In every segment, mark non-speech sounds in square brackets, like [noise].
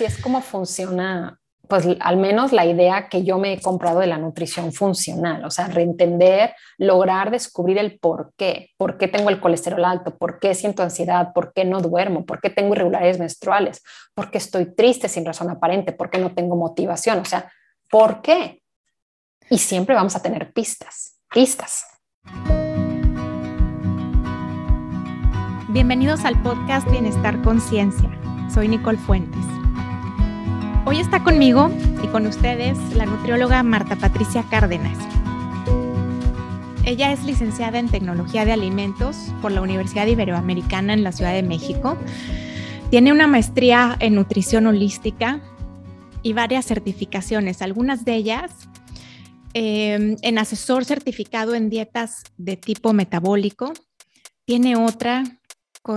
así es como funciona pues al menos la idea que yo me he comprado de la nutrición funcional, o sea, reentender, lograr descubrir el por qué, por qué tengo el colesterol alto, por qué siento ansiedad, por qué no duermo, por qué tengo irregularidades menstruales, por qué estoy triste sin razón aparente, por qué no tengo motivación, o sea, ¿por qué? Y siempre vamos a tener pistas, pistas. Bienvenidos al podcast Bienestar Conciencia. Soy Nicole Fuentes. Hoy está conmigo y con ustedes la nutrióloga Marta Patricia Cárdenas. Ella es licenciada en Tecnología de Alimentos por la Universidad Iberoamericana en la Ciudad de México. Tiene una maestría en nutrición holística y varias certificaciones, algunas de ellas em, en asesor certificado en dietas de tipo metabólico. Tiene otra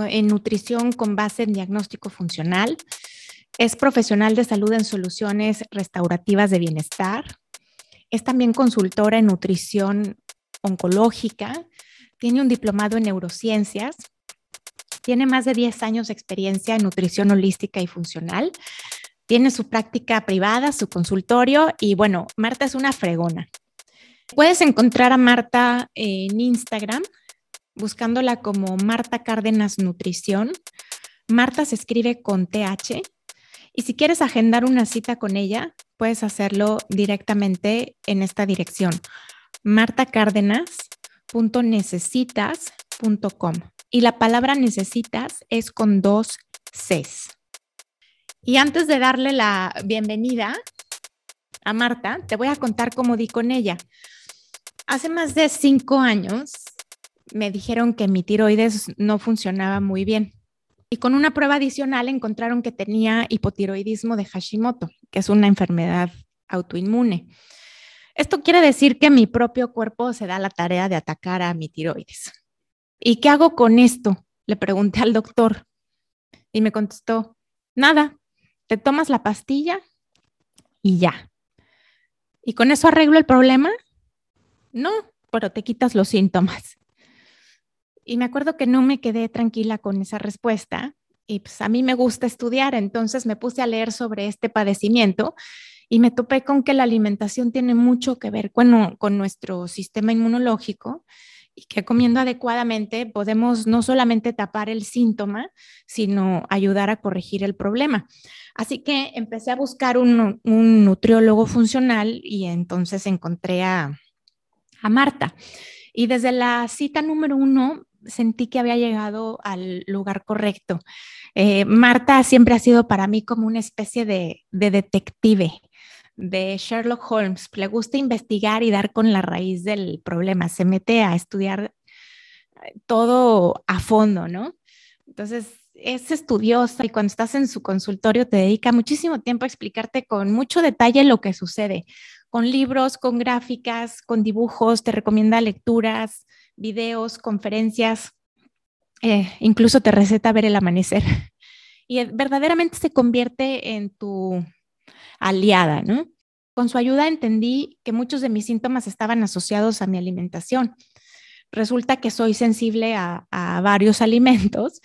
en nutrición con base en diagnóstico funcional es profesional de salud en soluciones restaurativas de bienestar. Es también consultora en nutrición oncológica. Tiene un diplomado en neurociencias. Tiene más de 10 años de experiencia en nutrición holística y funcional. Tiene su práctica privada, su consultorio y bueno, Marta es una fregona. Puedes encontrar a Marta en Instagram buscándola como Marta Cárdenas Nutrición. Marta se escribe con TH y si quieres agendar una cita con ella, puedes hacerlo directamente en esta dirección, martacárdenas.necesitas.com. Y la palabra necesitas es con dos Cs. Y antes de darle la bienvenida a Marta, te voy a contar cómo di con ella. Hace más de cinco años me dijeron que mi tiroides no funcionaba muy bien y con una prueba adicional encontraron que tenía hipotiroidismo de Hashimoto, que es una enfermedad autoinmune. Esto quiere decir que mi propio cuerpo se da la tarea de atacar a mi tiroides. ¿Y qué hago con esto? Le pregunté al doctor y me contestó, nada, te tomas la pastilla y ya. ¿Y con eso arreglo el problema? No, pero te quitas los síntomas. Y me acuerdo que no me quedé tranquila con esa respuesta y pues a mí me gusta estudiar, entonces me puse a leer sobre este padecimiento y me topé con que la alimentación tiene mucho que ver con, nuestro sistema inmunológico y que comiendo adecuadamente podemos no solamente tapar el síntoma, sino ayudar a corregir el problema. Así que empecé a buscar un, un nutriólogo funcional y entonces encontré a, a Marta. Y desde la cita número uno sentí que había llegado al lugar correcto. Eh, Marta siempre ha sido para mí como una especie de, detective, de Sherlock Holmes. Le gusta investigar y dar con la raíz del problema. Se mete a estudiar eh, todo a fondo, ¿no? Entonces, es estudiosa y cuando estás en su consultorio te dedica muchísimo tiempo a explicarte con mucho detalle lo que sucede, con libros, con gráficas, con dibujos, te recomienda lecturas, videos, conferencias, eh, incluso te receta ver el amanecer. [laughs] Y verdaderamente se convierte en tu aliada, ¿no? Con su ayuda entendí que muchos de mis síntomas estaban asociados a mi alimentación. Resulta que soy sensible a, a varios [laughs] alimentos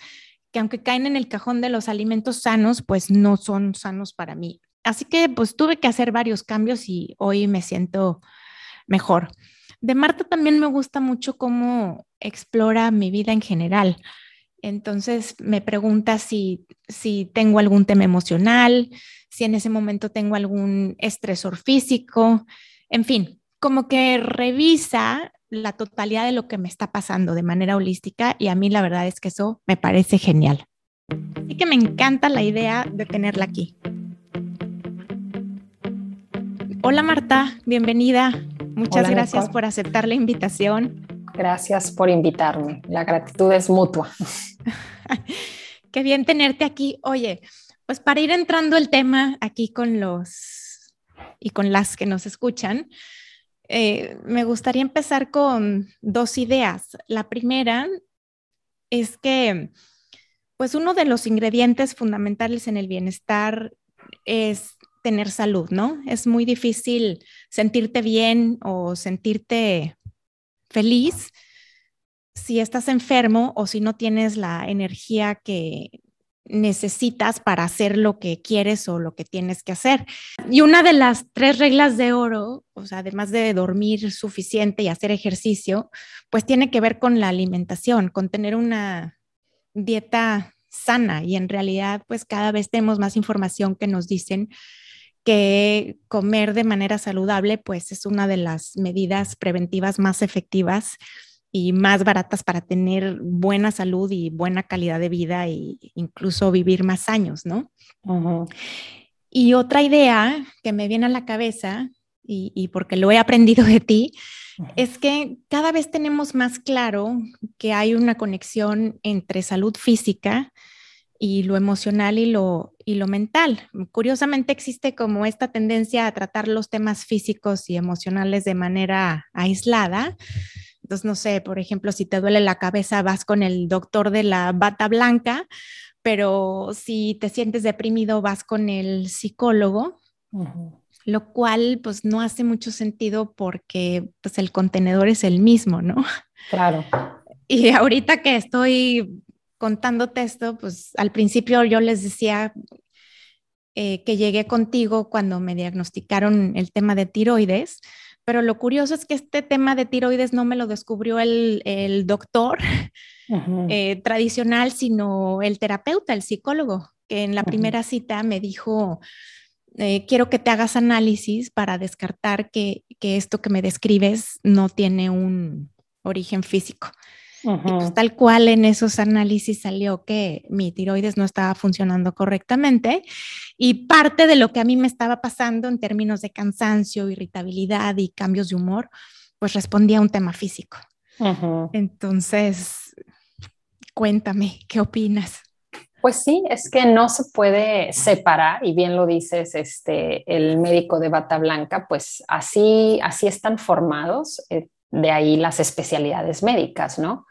que aunque caen en el cajón de los alimentos sanos, pues no son sanos para mí. Así que pues tuve que hacer varios cambios y hoy me siento mejor. De Marta también me gusta mucho cómo explora mi vida en general. Entonces me pregunta si, si tengo algún tema emocional, si en ese momento tengo algún estresor físico, en fin, como que revisa la totalidad de lo que me está pasando de manera holística y a mí la verdad es que eso me parece genial. Así que me encanta la idea de tenerla aquí. Hola Marta, bienvenida. Muchas gracias por aceptar la invitación. Gracias por invitarme. La gratitud es mutua. [laughs] Qué bien tenerte aquí. Oye, pues para ir entrando el tema aquí con los y con las que nos escuchan, eh, me gustaría empezar con dos ideas. La primera es que, pues uno de los ingredientes fundamentales en el bienestar es tener salud, ¿no? Es muy difícil sentirte bien o sentirte feliz si estás enfermo o si no tienes la energía que, necesitas para hacer lo que quieres o lo que tienes que hacer. Y una de las tres reglas de oro, o sea, además de dormir suficiente y hacer ejercicio, pues tiene que ver con la alimentación, con tener una dieta sana y en realidad pues cada vez tenemos más información que nos dicen que comer de manera saludable pues es una de las medidas preventivas más efectivas y más baratas para tener buena salud y buena calidad de vida e incluso vivir más años, ¿no? Y otra idea que me viene a la cabeza, y, porque lo he aprendido de ti, es que cada vez tenemos más claro que hay una conexión entre salud física y lo emocional y lo, y lo mental. Curiosamente existe como esta tendencia a tratar los temas físicos y emocionales de manera aislada, entonces, no sé, por ejemplo, si te duele la cabeza, vas con el doctor de la bata blanca, pero si te sientes deprimido, vas con el psicólogo, lo cual pues no hace mucho sentido porque pues el contenedor es el mismo, ¿no? Claro. Y ahorita que estoy contándote esto, pues al principio yo les decía eh, que llegué contigo cuando me diagnosticaron el tema de tiroides, pero lo curioso es que este tema de tiroides no me lo descubrió el, doctor eh, tradicional, sino el terapeuta, el psicólogo, que en la primera cita me dijo, eh, quiero que te hagas análisis para descartar que, que, esto que me describes no tiene un origen físico. Y pues, tal cual en esos análisis salió que mi tiroides no estaba funcionando correctamente y parte de lo que a mí me estaba pasando en términos de cansancio, irritabilidad y cambios de humor, pues respondía a un tema físico. Entonces, cuéntame, ¿qué opinas? Pues sí, es que no se puede separar, y bien lo dices, este, el médico de bata blanca, pues así, así están formados, eh, de ahí las especialidades médicas, ¿no?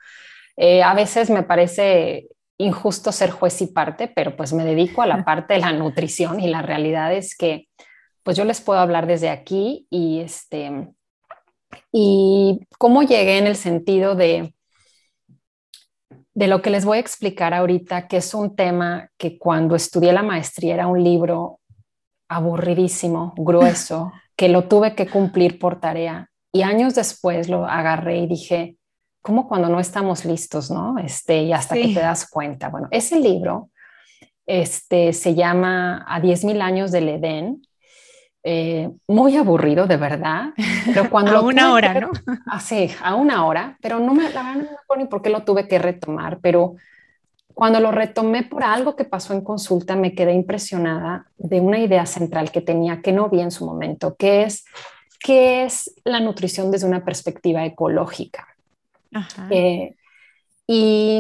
Eh, a veces me parece injusto ser juez y parte, pero pues me dedico a la [laughs] parte de la nutrición y la realidad es que pues yo les puedo hablar desde aquí y este y cómo llegué en el sentido de de lo que les voy a explicar ahorita, que es un tema que cuando estudié la maestría era un libro aburridísimo, grueso, [laughs] que lo tuve que cumplir por tarea. Y años después lo agarré y dije, como cuando no estamos listos, ¿no? Este, y hasta que te das cuenta. Bueno, ese libro este, se llama A 10.000 años del Edén. Eh, muy aburrido, de verdad. Pero [laughs] cuando a una hora, ¿no? Así, ah, a una hora, pero no me, la verdad no me acuerdo ni por qué lo tuve que retomar, pero cuando lo retomé por algo que pasó en consulta, me quedé impresionada de una idea central que tenía que no vi en su momento, que es qué es la nutrición desde una perspectiva ecológica. Eh, y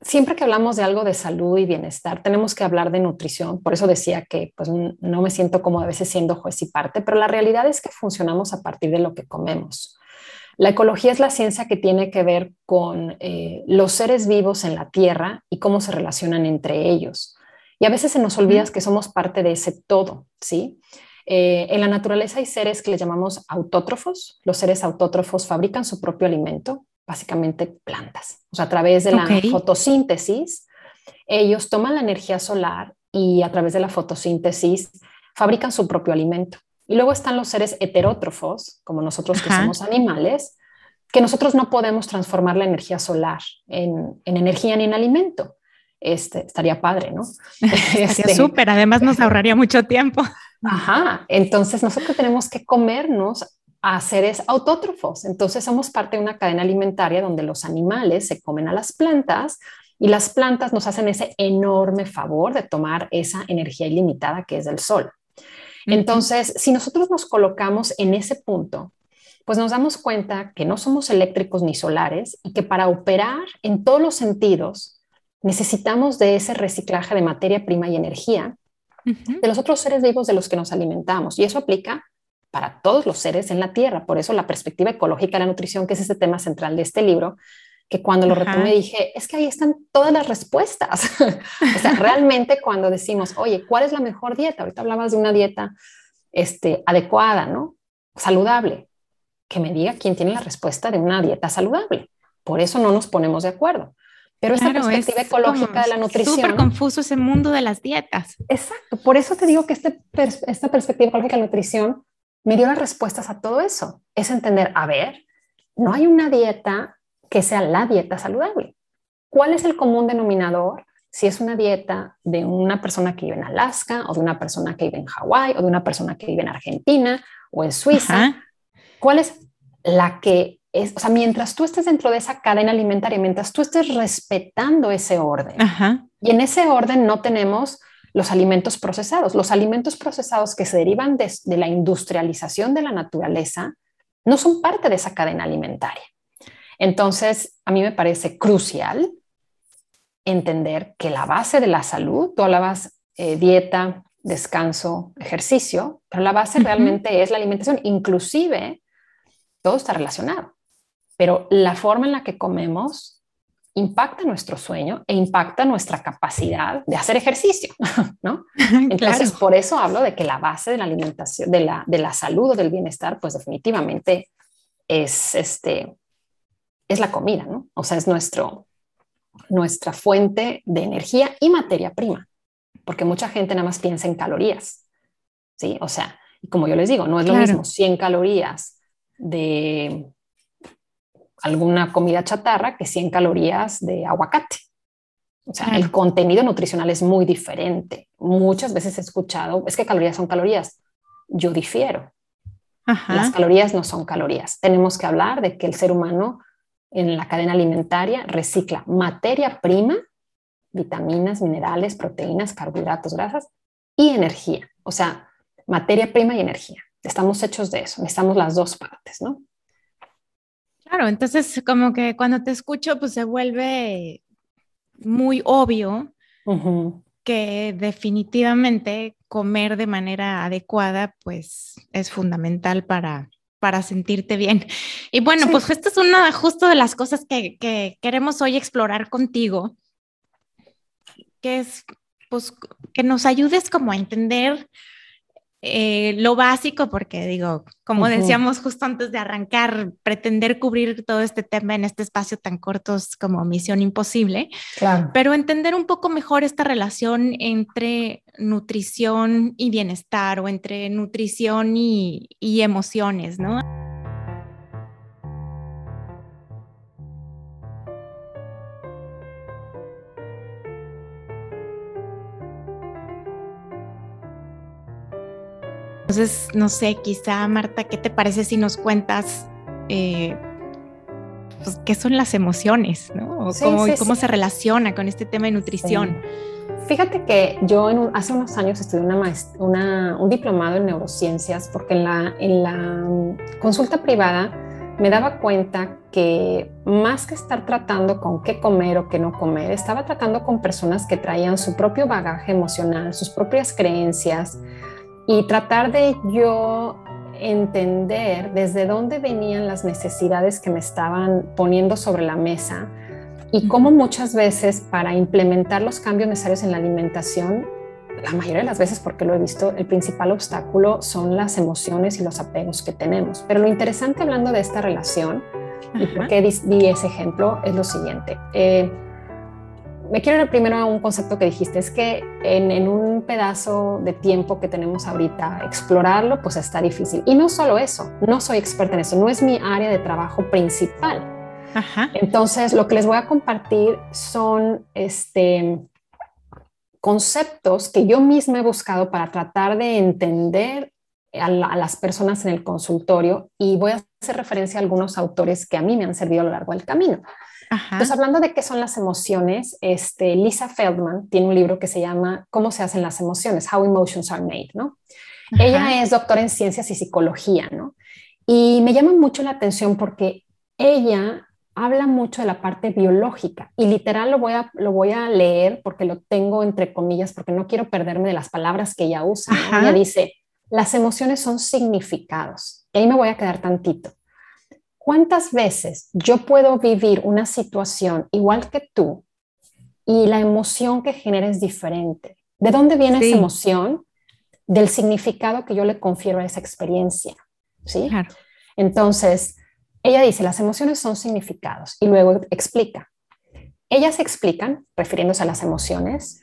siempre que hablamos de algo de salud y bienestar, tenemos que hablar de nutrición. Por eso decía que pues, no me siento como a veces siendo juez y parte, pero la realidad es que funcionamos a partir de lo que comemos. La ecología es la ciencia que tiene que ver con eh, los seres vivos en la Tierra y cómo se relacionan entre ellos. Y a veces se nos olvida que somos parte de ese todo, ¿sí? Eh, en la naturaleza hay seres que le llamamos autótrofos. Los seres autótrofos fabrican su propio alimento, básicamente plantas. O sea, a través de la fotosíntesis, ellos toman la energía solar y a través de la fotosíntesis fabrican su propio alimento. Y luego están los seres heterótrofos, como nosotros que somos animales, que nosotros no podemos transformar la energía solar en, energía ni en alimento. Este, estaría padre, ¿no? [laughs] estaría este, súper, además nos ahorraría mucho tiempo. [laughs] Ajá, entonces nosotros tenemos que comernos a seres autótrofos. Entonces somos parte de una cadena alimentaria donde los animales se comen a las plantas y las plantas nos hacen ese enorme favor de tomar esa energía ilimitada que es del sol. Entonces, si nosotros nos colocamos en ese punto, pues nos damos cuenta que no somos eléctricos ni solares y que para operar en todos los sentidos necesitamos de ese reciclaje de materia prima y energía de los otros seres vivos de los que nos alimentamos. Y eso aplica para todos los seres en la Tierra. Por eso la perspectiva ecológica de la nutrición, que es este tema central de este libro, que cuando lo retomé dije, es que ahí están todas las respuestas. [laughs] o sea, [laughs] realmente cuando decimos, oye, ¿cuál es la mejor dieta? Ahorita hablabas de una dieta este, adecuada, ¿no? Saludable. Que me diga quién tiene la respuesta de una dieta saludable. Por eso no nos ponemos de acuerdo. Pero esa perspectiva ecológica de la nutrición. Súper confuso ese mundo de las dietas. Exacto. Por eso te digo que este, esta perspectiva ecológica de la nutrición me dio las respuestas a todo eso. Es entender, a ver, no hay una dieta que sea la dieta saludable. ¿Cuál es el común denominador? Si es una dieta de una persona que vive en Alaska o de una persona que vive en Hawái o de una persona que vive en Argentina o en Suiza, ¿cuál es la que es, o sea, mientras tú estés dentro de esa cadena alimentaria, mientras tú estés respetando ese orden, y en ese orden no tenemos los alimentos procesados. Los alimentos procesados que se derivan de, de la industrialización de la naturaleza no son parte de esa cadena alimentaria. Entonces, a mí me parece crucial entender que la base de la salud, tú hablabas eh, dieta, descanso, ejercicio, pero la base realmente es la alimentación. Inclusive, todo está relacionado, pero la forma en la que comemos impacta nuestro sueño e impacta nuestra capacidad de hacer ejercicio, [laughs] ¿no? [laughs] Entonces, por eso hablo de que la base de la alimentación, de la, de la salud o del bienestar, pues definitivamente es, este, es la comida, ¿no? O sea, es nuestro, nuestra fuente de energía y materia prima, porque mucha gente nada más piensa en calorías, ¿sí? O sea, como yo les digo, no es lo mismo 100 calorías de alguna comida chatarra que 100 calorías de aguacate. O sea, el contenido nutricional es muy diferente. Muchas veces he escuchado, es que calorías son calorías. Yo difiero. Las calorías no son calorías. Tenemos que hablar de que el ser humano en la cadena alimentaria recicla materia prima, vitaminas, minerales, proteínas, carbohidratos, grasas y energía. O sea, materia prima y energía. Estamos hechos de eso. Necesitamos las dos partes, ¿no? Claro, entonces como que cuando te escucho, pues se vuelve muy obvio que definitivamente comer de manera adecuada, pues es fundamental para, para sentirte bien. Y bueno, pues esto es una justo de las cosas que, que queremos hoy explorar contigo, que es pues que nos ayudes como a entender eh, lo básico, porque digo, como decíamos justo antes de arrancar, pretender cubrir todo este tema en este espacio tan corto es como misión imposible, claro. pero entender un poco mejor esta relación entre nutrición y bienestar o entre nutrición y, y emociones, ¿no? Entonces, no sé, quizá Marta, ¿qué te parece si nos cuentas eh, pues, qué son las emociones, ¿no? O cómo, se relaciona con este tema de nutrición. Fíjate que yo hace unos años estudié una, un diplomado en neurociencias porque en la, en la mm, consulta privada me daba cuenta que más que estar tratando con qué comer o qué no comer, estaba tratando con personas que traían su propio bagaje emocional, sus propias creencias, y tratar de yo entender desde dónde venían las necesidades que me estaban poniendo sobre la mesa y cómo muchas veces para implementar los cambios necesarios en la alimentación, la mayoría de las veces, porque lo he visto, el principal obstáculo son las emociones y los apegos que tenemos. Pero lo interesante hablando de esta relación, y por qué di, ese ejemplo, es lo siguiente. Eh, me quiero ir primero a un concepto que dijiste, es que en, un pedazo de tiempo que tenemos ahorita, explorarlo, pues está difícil. Y no solo eso, no soy experta en eso, no es mi área de trabajo principal. Entonces, lo que les voy a compartir son este, conceptos que yo misma he buscado para tratar de entender a, a, las personas en el consultorio y voy a hacer referencia a algunos autores que a mí me han servido a lo largo del camino. Entonces, hablando de qué son las emociones, este, Lisa Feldman tiene un libro que se llama ¿Cómo se hacen las emociones? How Emotions Are Made, ¿no? Ella es doctora en ciencias y psicología, ¿no? Y me llama mucho la atención porque ella habla mucho de la parte biológica y literal lo voy a, lo voy a leer porque lo tengo entre comillas porque no quiero perderme de las palabras que ella usa. Ella dice, las emociones son significados. Y ahí me voy a quedar tantito. ¿Cuántas veces yo puedo vivir una situación igual que tú y la emoción que genera es diferente? ¿De dónde viene esa emoción? Del significado que yo le confiero a esa experiencia. ¿sí? Entonces, ella dice, las emociones son significados y luego explica. ellas explican, refiriéndose a las emociones,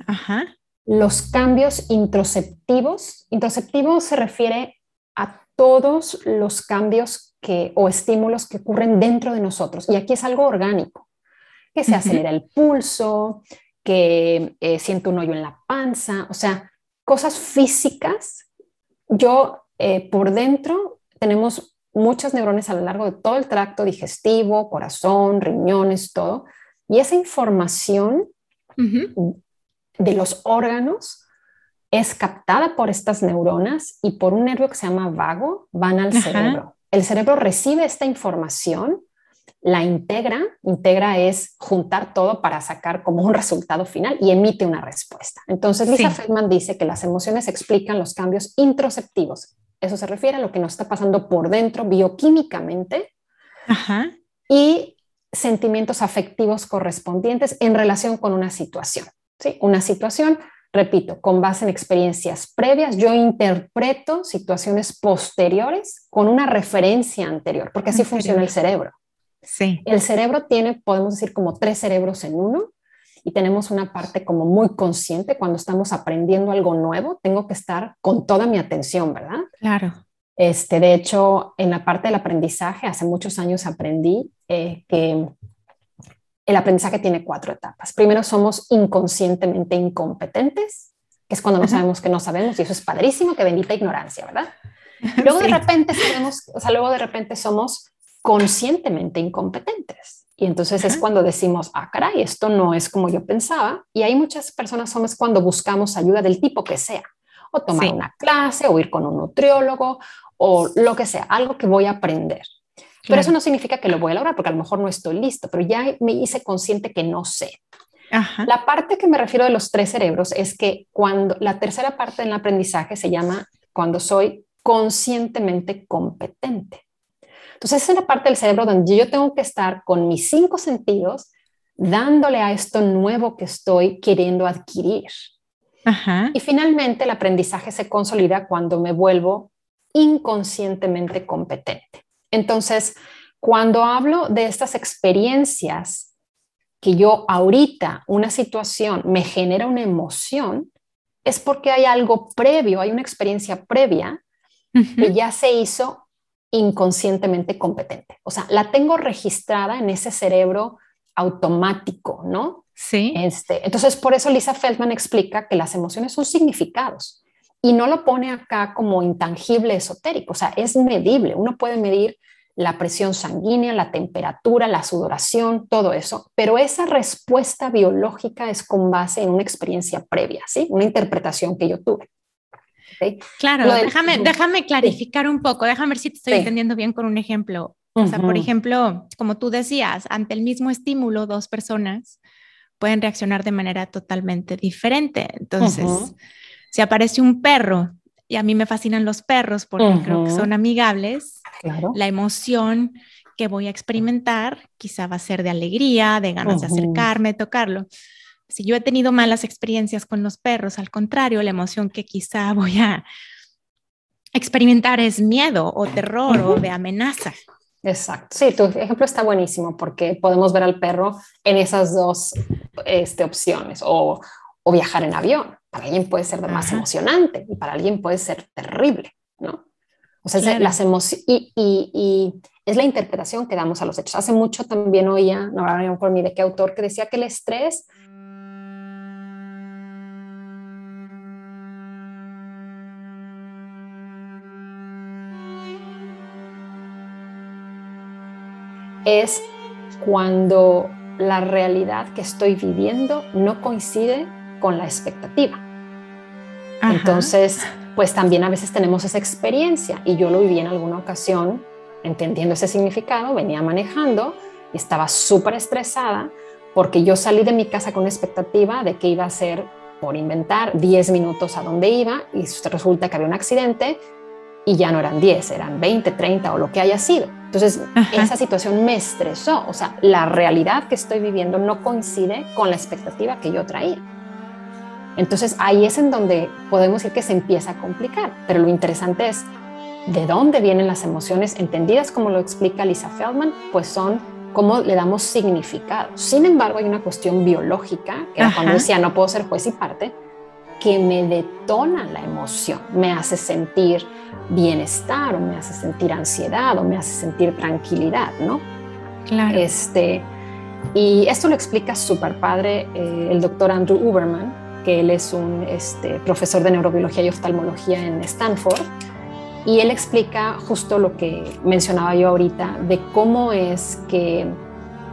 los cambios introceptivos. Introceptivo se refiere a todos los cambios que, o estímulos que ocurren dentro de nosotros. Y aquí es algo orgánico, que se acelera el pulso, que eh, siento un hoyo en la panza, o sea, cosas físicas. Yo eh, por dentro tenemos muchas neuronas a lo largo de todo el tracto digestivo, corazón, riñones, todo. Y esa información de los órganos es captada por estas neuronas y por un nervio que se llama vago, van al cerebro. El cerebro recibe esta información, la integra, integra es juntar todo para sacar como un resultado final y emite una respuesta. Entonces, Lisa Feldman dice que las emociones explican los cambios introceptivos. Eso se refiere a lo que nos está pasando por dentro bioquímicamente y sentimientos afectivos correspondientes en relación con una situación. ¿sí? Una situación repito, con base en experiencias previas, yo interpreto situaciones posteriores con una referencia anterior, porque así funciona el cerebro. Sí. El cerebro tiene, podemos decir, como tres cerebros en uno y tenemos una parte como muy consciente cuando estamos aprendiendo algo nuevo, tengo que estar con toda mi atención, ¿verdad? Claro. Este, de hecho, en la parte del aprendizaje, hace muchos años aprendí eh, que el aprendizaje tiene cuatro etapas. Primero somos inconscientemente incompetentes, que es cuando no sabemos que no sabemos, y eso es padrísimo, que bendita ignorancia, ¿verdad? Luego de repente sabemos, o sea, luego de repente somos conscientemente incompetentes. Y entonces es cuando decimos, ah, caray, esto no es como yo pensaba. Y hay muchas personas somos cuando buscamos ayuda del tipo que sea, o tomar una clase, o ir con un nutriólogo, o lo que sea, algo que voy a aprender. Pero eso no significa que lo voy a lograr, porque a lo mejor no estoy listo, pero ya me hice consciente que no sé. La parte que me refiero de los tres cerebros es que cuando la tercera parte del aprendizaje se llama cuando soy conscientemente competente. Entonces, esa es la parte del cerebro donde yo tengo que estar con mis cinco sentidos dándole a esto nuevo que estoy queriendo adquirir. Y finalmente el aprendizaje se consolida cuando me vuelvo inconscientemente competente. Entonces, cuando hablo de estas experiencias que yo ahorita, una situación me genera una emoción, es porque hay algo previo, hay una experiencia previa que ya se hizo inconscientemente competente. O sea, la tengo registrada en ese cerebro automático, ¿no? Sí. Este, entonces, por eso Lisa Feldman explica que las emociones son significados y no lo pone acá como intangible esotérico, o sea, es medible. Uno puede medir la presión sanguínea, la temperatura, la sudoración, todo eso, pero esa respuesta biológica es con base en una experiencia previa, ¿sí? Una interpretación que yo tuve. Claro, déjame, déjame clarificar un poco, déjame ver si te estoy entendiendo bien con un ejemplo. O sea, por ejemplo, como tú decías, ante el mismo estímulo, dos personas pueden reaccionar de manera totalmente diferente. Entonces, si aparece un perro, y a mí me fascinan los perros porque creo que son amigables, la emoción que voy a experimentar quizá va a ser de alegría, de ganas de acercarme, tocarlo. Si yo he tenido malas experiencias con los perros, al contrario, la emoción que quizá [laughs] voy a experimentar es miedo o terror o de amenaza. Exacto. Sí, tu ejemplo está buenísimo porque podemos ver al perro en esas dos este, opciones o, o viajar en avión. Para alguien puede ser más emocionante y para alguien puede ser terrible, ¿no? O sea, las emociones y, y, es la interpretación que damos a los hechos. Hace mucho también oía, no me por ni de qué autor, que decía que el estrés es cuando la realidad que estoy viviendo no coincide con la expectativa. Entonces, pues también a veces tenemos esa experiencia y yo lo viví en alguna ocasión entendiendo ese significado, venía manejando y estaba súper estresada porque yo salí de mi casa con expectativa de que iba a ser por inventar 10 minutos a donde iba y resulta que había un accidente y ya no eran 10, eran 20, 30 o lo que haya sido. Entonces, esa situación me estresó, o sea, la realidad que estoy viviendo no coincide con la expectativa que yo traía. Entonces ahí es en donde podemos decir que se empieza a complicar, pero lo interesante es de dónde vienen las emociones entendidas como lo explica Lisa Feldman, pues son cómo le damos significado. Sin embargo, hay una cuestión biológica, que era cuando decía no puedo ser juez y parte, que me detona la emoción, me hace sentir bienestar o me hace sentir ansiedad o me hace sentir tranquilidad, ¿no? Claro. Este, y esto lo explica súper padre eh, el doctor Andrew Uberman, que él es un este, profesor de neurobiología y oftalmología en Stanford, y él explica justo lo que mencionaba yo ahorita, de cómo es que,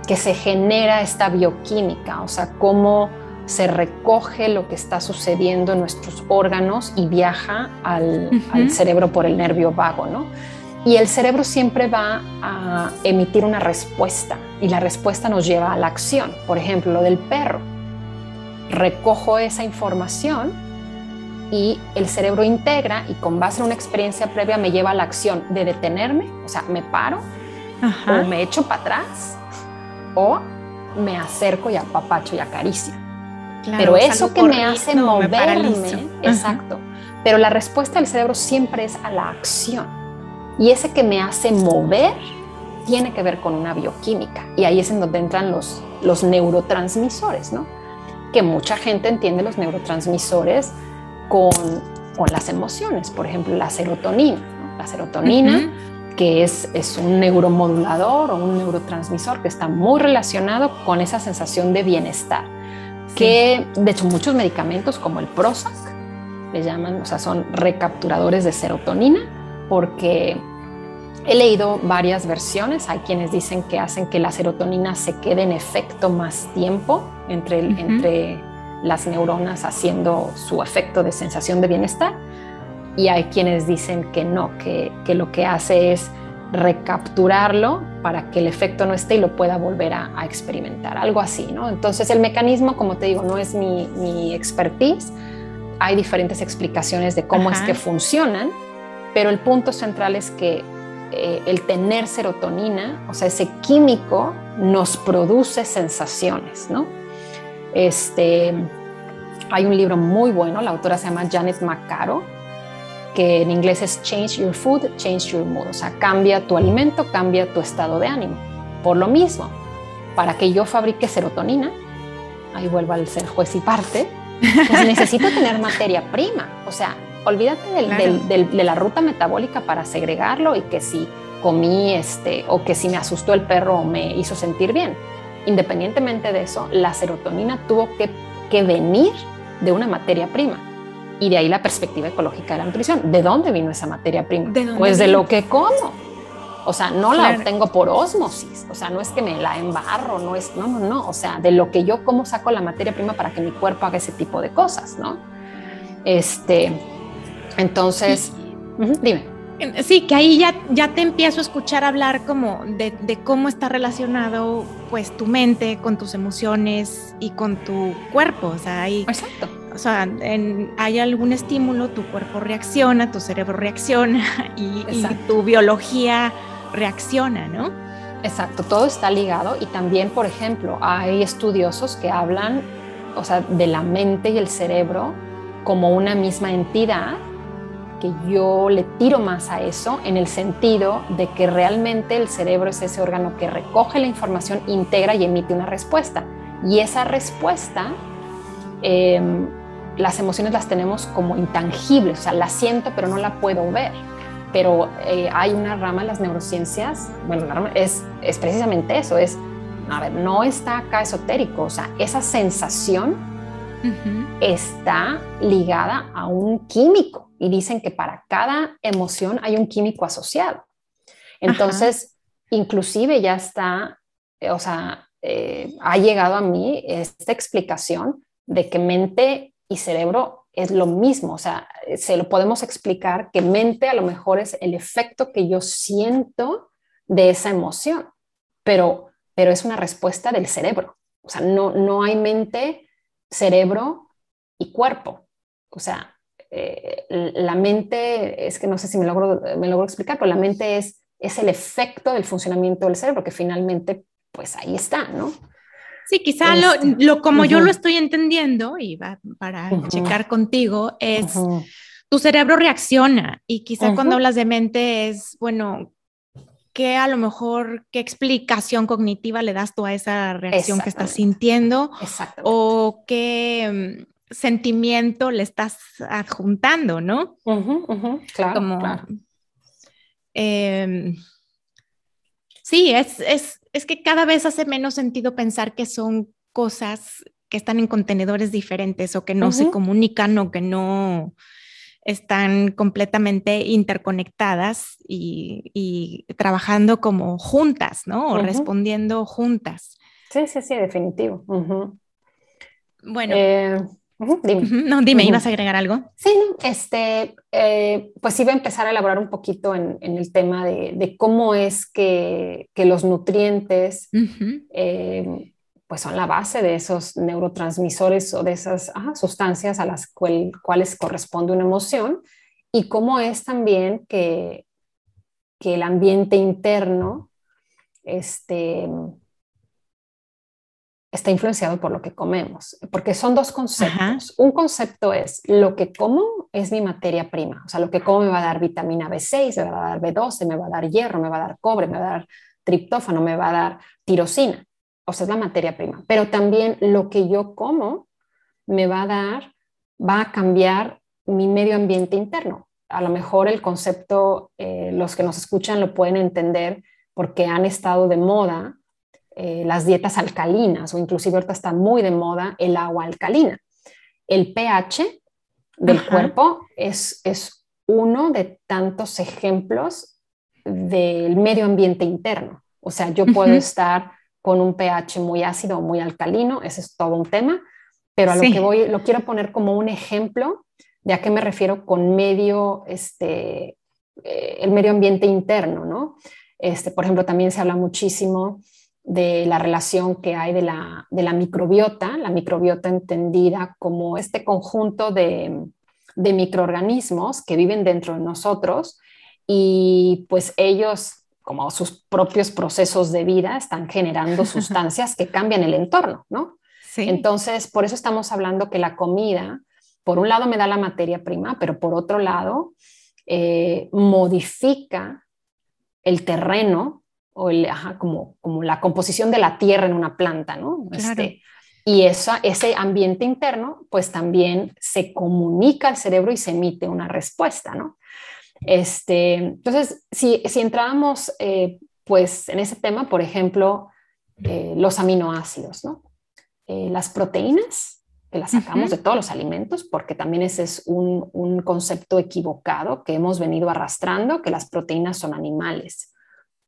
que se genera esta bioquímica, o sea, cómo se recoge lo que está sucediendo en nuestros órganos y viaja al, al cerebro por el nervio vago, ¿no? Y el cerebro siempre va a emitir una respuesta y la respuesta nos lleva a la acción. Por ejemplo, lo del perro. Recojo esa información y el cerebro integra y con base en una experiencia previa me lleva a la acción de detenerme, o sea, me paro o me echo para atrás o me acerco y apapacho y acaricio. Pero eso que me hace moverme, exacto. Pero la respuesta del cerebro siempre es a la acción. Y ese que me hace mover tiene que ver con una bioquímica. Y ahí es en donde entran los, los neurotransmisores, ¿no? Que mucha gente entiende los neurotransmisores con, con las emociones. Por ejemplo, la serotonina. La serotonina, que es, es un neuromodulador o un neurotransmisor que está muy relacionado con esa sensación de bienestar que de hecho muchos medicamentos como el Prozac le llaman, o sea, son recapturadores de serotonina porque he leído varias versiones, hay quienes dicen que hacen que la serotonina se quede en efecto más tiempo entre, entre las neuronas haciendo su efecto de sensación de bienestar. Y hay quienes dicen que no, que, que lo que hace es recapturarlo para que el efecto no esté y lo pueda volver a, experimentar, algo así, ¿no? Entonces el mecanismo, como te digo, no es mi, mi expertise, hay diferentes explicaciones de cómo es que funcionan, pero el punto central es que eh, el tener serotonina, o sea, ese químico nos produce sensaciones, ¿no? Este, hay un libro muy bueno, la autora se llama Janet Macaro, que en inglés es change your food, change your mood, o sea, cambia tu alimento, cambia tu estado de ánimo. Por lo mismo, para que yo fabrique serotonina, ahí vuelvo al ser juez y parte, pues [laughs] necesito tener materia prima, o sea, olvídate de la ruta metabólica para segregarlo y que si comí este o que si me asustó el perro me hizo sentir bien. Independientemente de eso, la serotonina tuvo que, que venir de una materia prima y de ahí la perspectiva ecológica de la nutrición. ¿De dónde vino esa materia prima? pues de lo que como. O sea, no la obtengo por osmosis, o sea, no es que me la embarro, no es, no, no, no, o sea, de lo que yo como saco la materia prima para que mi cuerpo haga ese tipo de cosas, ¿no? Este, entonces, dime. Sí, que ahí ya, ya te empiezo a escuchar hablar como de, de, cómo está relacionado pues tu mente con tus emociones y con tu cuerpo, o sea, ahí... Exacto o sea, hay algún estímulo, tu cuerpo reacciona, tu cerebro reacciona [laughs] y, tu biología reacciona, ¿no? Exacto, todo está ligado y también, por ejemplo, hay estudiosos que hablan, o sea, de la mente y el cerebro como una misma entidad, que yo le tiro más a eso en el sentido de que realmente el cerebro es ese órgano que recoge la información, integra y emite una respuesta. Y esa respuesta eh, las emociones las tenemos como intangibles, o sea, las siento pero no la puedo ver. Pero eh, hay una rama en las neurociencias, bueno, es, es precisamente eso, es, a ver, no está acá esotérico, o sea, esa sensación está ligada a un químico y dicen que para cada emoción hay un químico asociado. Entonces, inclusive ya está, o sea, eh, ha llegado a mí esta explicación de que mente y cerebro es lo mismo, o sea, se lo podemos explicar que mente a lo mejor es el efecto que yo siento de esa emoción, pero, pero es una respuesta del cerebro. O sea, no, no hay mente, cerebro y cuerpo. O sea, eh, la mente, es que no sé si me logro, me logro explicar, pero la mente es, es el efecto del funcionamiento del cerebro, que finalmente, pues ahí está, ¿no? Sí, quizá lo, este, como yo lo estoy entendiendo, y va para checar contigo, es tu cerebro reacciona y quizá cuando hablas de mente es, bueno, qué a lo mejor, qué explicación cognitiva le das tú a esa reacción que estás sintiendo o qué mm, sentimiento le estás adjuntando, ¿no? claro, em, sí, es, es que cada vez hace menos sentido pensar que son cosas que están en contenedores diferentes o que no se comunican o que no están completamente interconectadas y, trabajando como juntas, ¿no? O respondiendo juntas. Sí, sí, sí, definitivo. Bueno. Eh, dime. No, dime, ¿ibas a agregar algo? Sí, este, eh, pues iba a empezar a elaborar un poquito en, el tema de, cómo es que, los nutrientes pues son la base de esos neurotransmisores o de esas sustancias a las cuales corresponde una emoción y cómo es también que, que el ambiente interno este, está influenciado por lo que comemos, porque son dos conceptos. Un concepto es lo que como es mi materia prima, o sea, lo que como me va a dar vitamina B6, me va a dar B12, me va a dar hierro, me va a dar cobre, me va a dar triptófano, me va a dar tirosina o sea, es la materia prima, pero también lo que yo como me va a dar, va a cambiar mi medio ambiente interno. A lo mejor el concepto, eh, los que nos escuchan lo pueden entender porque han estado de moda eh, las dietas alcalinas o inclusive ahorita está muy de moda el agua alcalina. El pH del cuerpo es, es uno de tantos ejemplos del medio ambiente interno. O sea, yo puedo estar con un pH muy ácido o muy alcalino, ese es todo un tema, pero a lo que voy, lo quiero poner como un ejemplo de a qué me refiero con medio, este, eh, el medio ambiente interno, ¿no? Este, por ejemplo, también se habla muchísimo de la relación que hay de la, de la microbiota, la microbiota entendida como este conjunto de, de microorganismos que viven dentro de nosotros y pues ellos como sus propios procesos de vida están generando [laughs] sustancias que cambian el entorno, ¿no? Sí. Entonces, por eso estamos hablando que la comida, por un lado me da la materia prima, pero por otro lado eh, modifica el terreno o el, como, como la composición de la tierra en una planta, ¿no? Este, y esa, ese ambiente interno, pues también se comunica al cerebro y se emite una respuesta, ¿no? Este, entonces, si, si entrábamos eh, pues en ese tema, por ejemplo, eh, los aminoácidos, ¿no? Eh, las proteínas, que las sacamos de todos los alimentos, porque también ese es un, un, concepto equivocado que hemos venido arrastrando, que las proteínas son animales.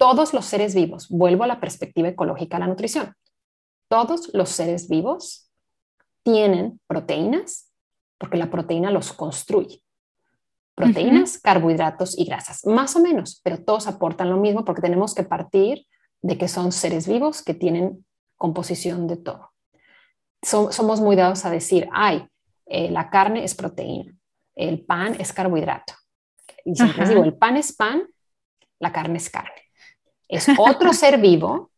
Todos los seres vivos, vuelvo a la perspectiva ecológica de la nutrición, todos los seres vivos tienen proteínas porque la proteína los construye proteínas, carbohidratos y grasas, más o menos, pero todos aportan lo mismo porque tenemos que partir de que son seres vivos que tienen composición de todo. somos muy dados a decir, ay, eh, la carne es proteína, el pan es carbohidrato. Y siempre digo, el pan es pan, la carne es carne. Es otro [laughs] ser vivo,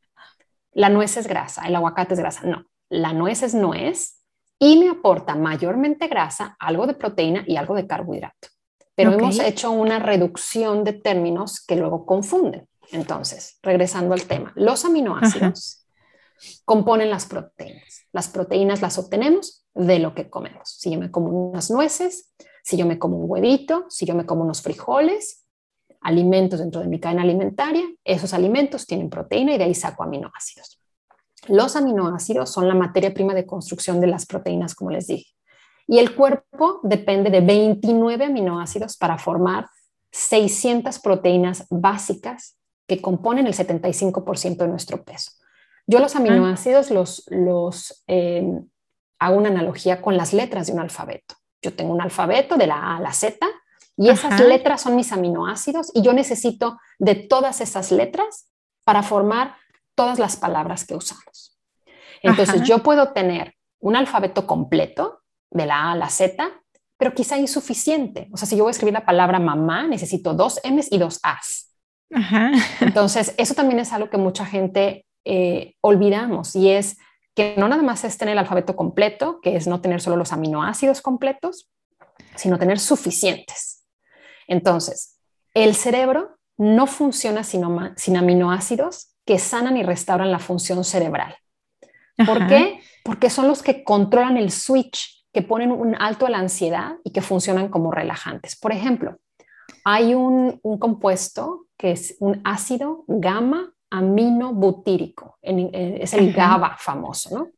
la nuez es grasa, el aguacate es grasa. No, la nuez es nuez y me aporta mayormente grasa, algo de proteína y algo de carbohidrato pero hemos hecho una reducción de términos que luego confunden. Entonces, regresando al tema, los aminoácidos componen las proteínas. Las proteínas las obtenemos de lo que comemos. Si yo me como unas nueces, si yo me como un huevito, si yo me como unos frijoles, alimentos dentro de mi cadena alimentaria, esos alimentos tienen proteína y de ahí saco aminoácidos. Los aminoácidos son la materia prima de construcción de las proteínas, como les dije. Y el cuerpo depende de 29 aminoácidos para formar 600 proteínas básicas que componen el 75% de nuestro peso. Yo los aminoácidos los, los em, hago una analogía con las letras de un alfabeto. Yo tengo un alfabeto de la A a la Z y esas letras son mis aminoácidos y yo necesito de todas esas letras para formar todas las palabras que usamos. Entonces yo puedo tener un alfabeto completo de la A a la Z, pero quizá insuficiente. O sea, si yo voy a escribir la palabra mamá, necesito dos M's y dos A's. Entonces, eso también es algo que mucha gente eh, olvidamos y es que no nada más es tener el alfabeto completo, que es no tener solo los aminoácidos completos, sino tener suficientes. Entonces, el cerebro no funciona sin, aminoácidos que sanan y restauran la función cerebral. ¿Por qué? Porque son los que controlan el switch, que ponen un alto a la ansiedad y que funcionan como relajantes. Por ejemplo, hay un, compuesto que es un ácido gamma aminobutírico, es el GABA famoso, ¿no?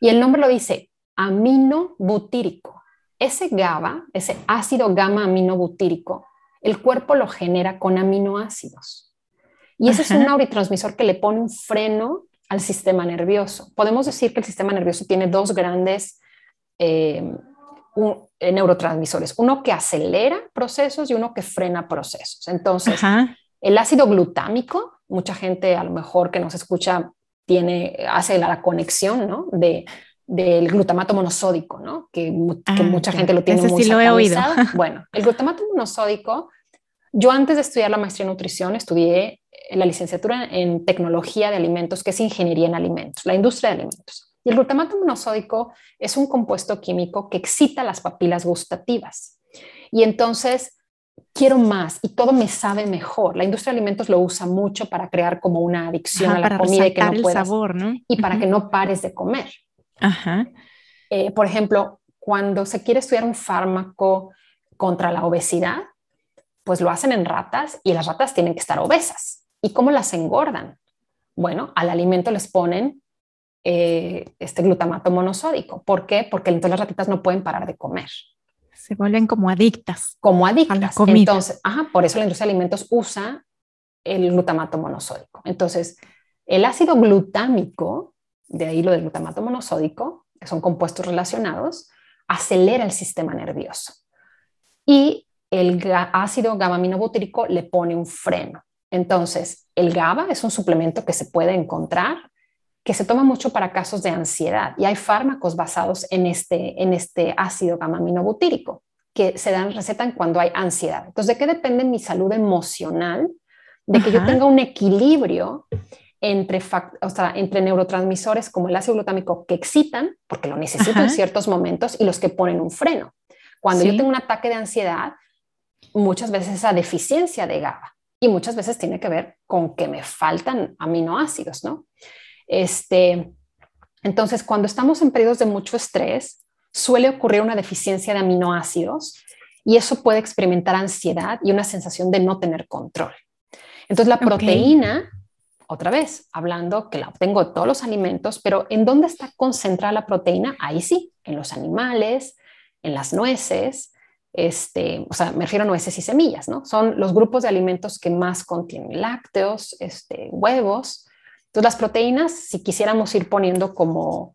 Y el nombre lo dice, aminobutírico. Ese GABA, ese ácido gamma aminobutírico, el cuerpo lo genera con aminoácidos. Y ese es un neurotransmisor que le pone un freno al sistema nervioso. Podemos decir que el sistema nervioso tiene dos grandes eh, eh, neurotransmisores, uno que acelera procesos y uno que frena procesos. Entonces, el ácido glutámico, mucha gente a lo mejor que nos escucha tiene, hace la, conexión ¿no? de, del glutamato monosódico, ¿no? que, ah, mucha gente lo tiene muy sí lo he oído. [laughs] Bueno, el glutamato monosódico, yo antes de estudiar la maestría en nutrición estudié la licenciatura en tecnología de alimentos, que es ingeniería en alimentos, la industria de alimentos. Y el glutamato monosódico es un compuesto químico que excita las papilas gustativas. Y entonces quiero más y todo me sabe mejor. La industria de alimentos lo usa mucho para crear como una adicción a la comida y que no puedas, sabor, ¿no? y para que no pares de comer. Ajá. Eh, por ejemplo, cuando se quiere estudiar un fármaco contra la obesidad, pues lo hacen en ratas y las ratas tienen que estar obesas. ¿Y cómo las engordan? Bueno, al alimento les ponen eh, este glutamato monosódico. ¿Por qué? Porque entonces las ratitas no pueden parar de comer. Se vuelven como adictas. Como adictas. Entonces, ajá, por eso la industria de alimentos usa el glutamato monosódico. Entonces, el ácido glutámico de ahí lo del glutamato monosódico, que son compuestos relacionados, acelera el sistema nervioso. Y el ácido gamma-aminobutírico le pone un freno. Entonces, el GABA es un suplemento que se puede encontrar, que se toma mucho para casos de ansiedad y hay fármacos basados en este, en este ácido gamma-aminobutírico que se dan, recetan cuando hay ansiedad. Entonces, ¿de qué depende mi salud emocional? De que yo tenga un equilibrio entre, o sea, entre neurotransmisores como el ácido glutámico que excitan, porque lo necesito en ciertos momentos, y los que ponen un freno. Cuando yo tengo un ataque de ansiedad, muchas veces esa deficiencia de GABA y muchas veces tiene que ver con que me faltan aminoácidos, ¿no? Este, entonces, cuando estamos en periodos de mucho estrés, suele ocurrir una deficiencia de aminoácidos y eso puede experimentar ansiedad y una sensación de no tener control. Entonces, la proteína otra vez, hablando que la obtengo de todos los alimentos, pero ¿en dónde está concentrada la proteína? Ahí sí, en los animales, en las nueces, este, o sea, me refiero a nueces y semillas, ¿no? Son los grupos de alimentos que más contienen lácteos, este, huevos. Entonces, las proteínas, si quisiéramos ir poniendo como,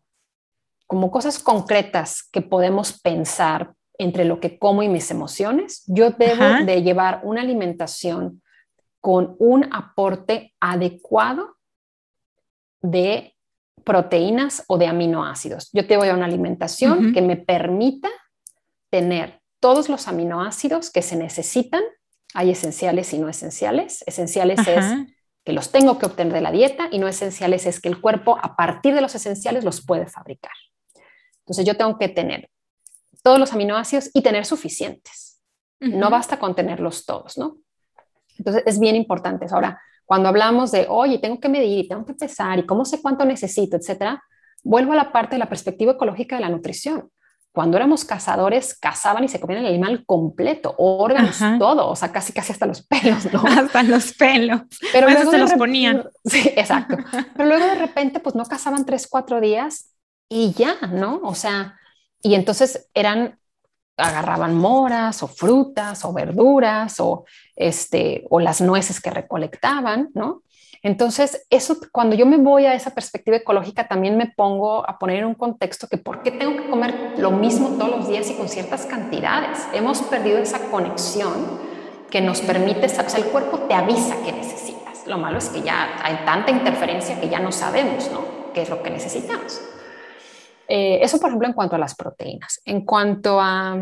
como cosas concretas que podemos pensar entre lo que como y mis emociones, yo debo de llevar una alimentación con un aporte adecuado de proteínas o de aminoácidos. Yo te voy a una alimentación que me permita tener todos los aminoácidos que se necesitan. Hay esenciales y no esenciales. Esenciales es que los tengo que obtener de la dieta y no esenciales es que el cuerpo a partir de los esenciales los puede fabricar. Entonces yo tengo que tener todos los aminoácidos y tener suficientes. No basta con tenerlos todos, ¿no? Entonces es bien importante. Ahora, cuando hablamos de, oye, tengo que medir y tengo que pesar y cómo sé cuánto necesito, etcétera, vuelvo a la parte de la perspectiva ecológica de la nutrición. Cuando éramos cazadores, cazaban y se comían el animal completo, órganos, todo, o sea, casi casi hasta los [laughs] pelos, ¿no? [laughs] Hasta los pelos. Pero luego se los ponían. [laughs] Sí, exacto. Pero luego de repente, pues no cazaban tres, cuatro días y ya, ¿no? O sea, y entonces eran agarraban moras o frutas o verduras o, este, o las nueces que recolectaban, ¿no? Entonces, eso, cuando yo me voy a esa perspectiva ecológica, también me pongo a poner en un contexto que por qué tengo que comer lo mismo todos los días y con ciertas cantidades. Hemos perdido esa conexión que nos permite, o sea, el cuerpo te avisa que necesitas. Lo malo es que ya hay tanta interferencia que ya no sabemos, ¿no? ¿Qué es lo que necesitamos? Eh, eso, por ejemplo, en cuanto a las proteínas. En cuanto a...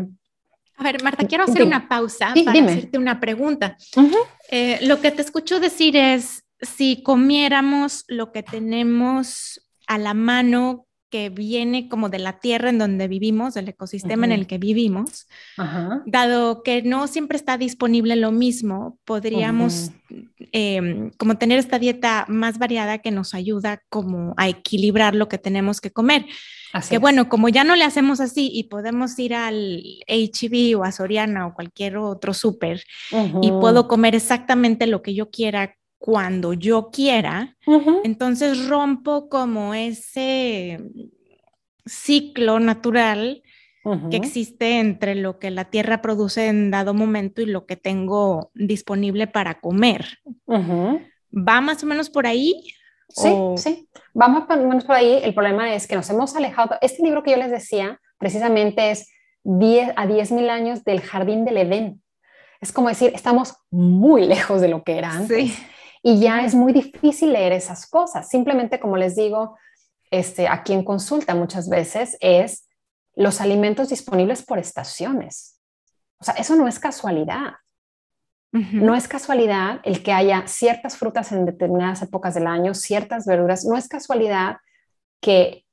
A ver, Marta, quiero hacer una pausa para hacerte una pregunta. Eh, lo que te escucho decir es, si comiéramos lo que tenemos a la mano, que viene como de la tierra en donde vivimos, del ecosistema en el que vivimos, dado que no siempre está disponible lo mismo, podríamos em, como tener esta dieta más variada que nos ayuda como a equilibrar lo que tenemos que comer. Que bueno, como ya no le hacemos así y podemos ir al HB o a Soriana o cualquier otro súper y puedo comer exactamente lo que yo quiera cuando yo quiera, entonces rompo como ese ciclo natural que existe entre lo que la tierra produce en dado momento y lo que tengo disponible para comer. ¿Va más o menos por ahí? Sí, sí, va más o menos por ahí. El problema es que nos hemos alejado. Este libro que yo les decía precisamente es 10 a 10 mil años del jardín del Edén. Es como decir, estamos muy lejos de lo que era antes. Sí y ya es muy difícil leer esas cosas. Simplemente, como les digo, este, aquí en consulta muchas veces es los alimentos disponibles por estaciones. O sea, eso no es casualidad. No es casualidad el que haya ciertas frutas en determinadas épocas del año, ciertas verduras. No es casualidad que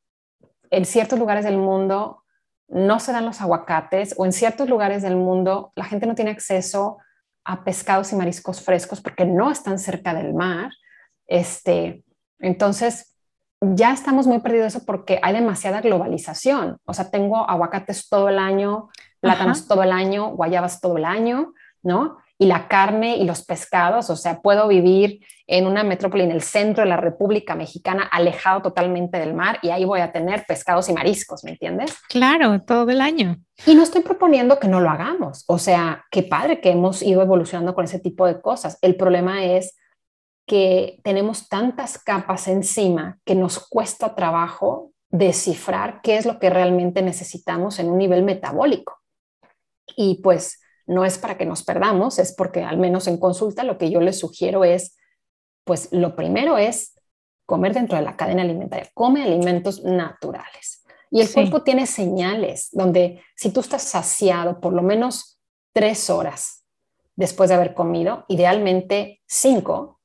en ciertos lugares del mundo no se dan los aguacates o en ciertos lugares del mundo la gente no tiene acceso a pescados y mariscos frescos porque no están cerca del mar. Este, entonces, ya estamos muy perdidos eso porque hay demasiada globalización. O sea, tengo aguacates todo el año, plátanos todo el año, guayabas todo el año, ¿no? Y la carne y los pescados, o sea, puedo vivir en una metrópoli en el centro de la República Mexicana, alejado totalmente del mar, y ahí voy a tener pescados y mariscos, ¿me entiendes? Claro, todo el año. Y no estoy proponiendo que no lo hagamos, o sea, qué padre que hemos ido evolucionando con ese tipo de cosas. El problema es que tenemos tantas capas encima que nos cuesta trabajo descifrar qué es lo que realmente necesitamos en un nivel metabólico. Y pues no es para que nos perdamos, es porque al menos en consulta lo que yo les sugiero es, pues lo primero es comer dentro de la cadena alimentaria, come alimentos naturales. Y el cuerpo tiene señales donde si tú estás saciado por lo menos tres horas después de haber comido, idealmente cinco,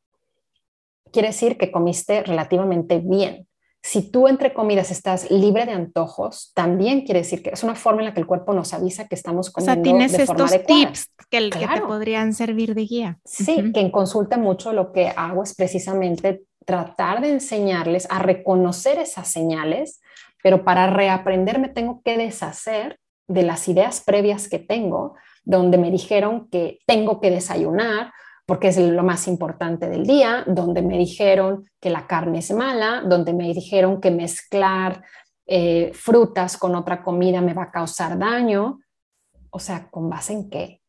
quiere decir que comiste relativamente bien si tú entre comidas estás libre de antojos, también quiere decir que es una forma en la que el cuerpo nos avisa que estamos comiendo. O sea, tienes estos tips que, te podrían servir de guía. Sí, que en consulta mucho lo que hago es precisamente tratar de enseñarles a reconocer esas señales, pero para reaprender me tengo que deshacer de las ideas previas que tengo, donde me dijeron que tengo que desayunar porque es lo más importante del día, donde me dijeron que la carne es mala, donde me dijeron que mezclar eh, frutas con otra comida me va a causar daño. O sea, ¿con base en qué?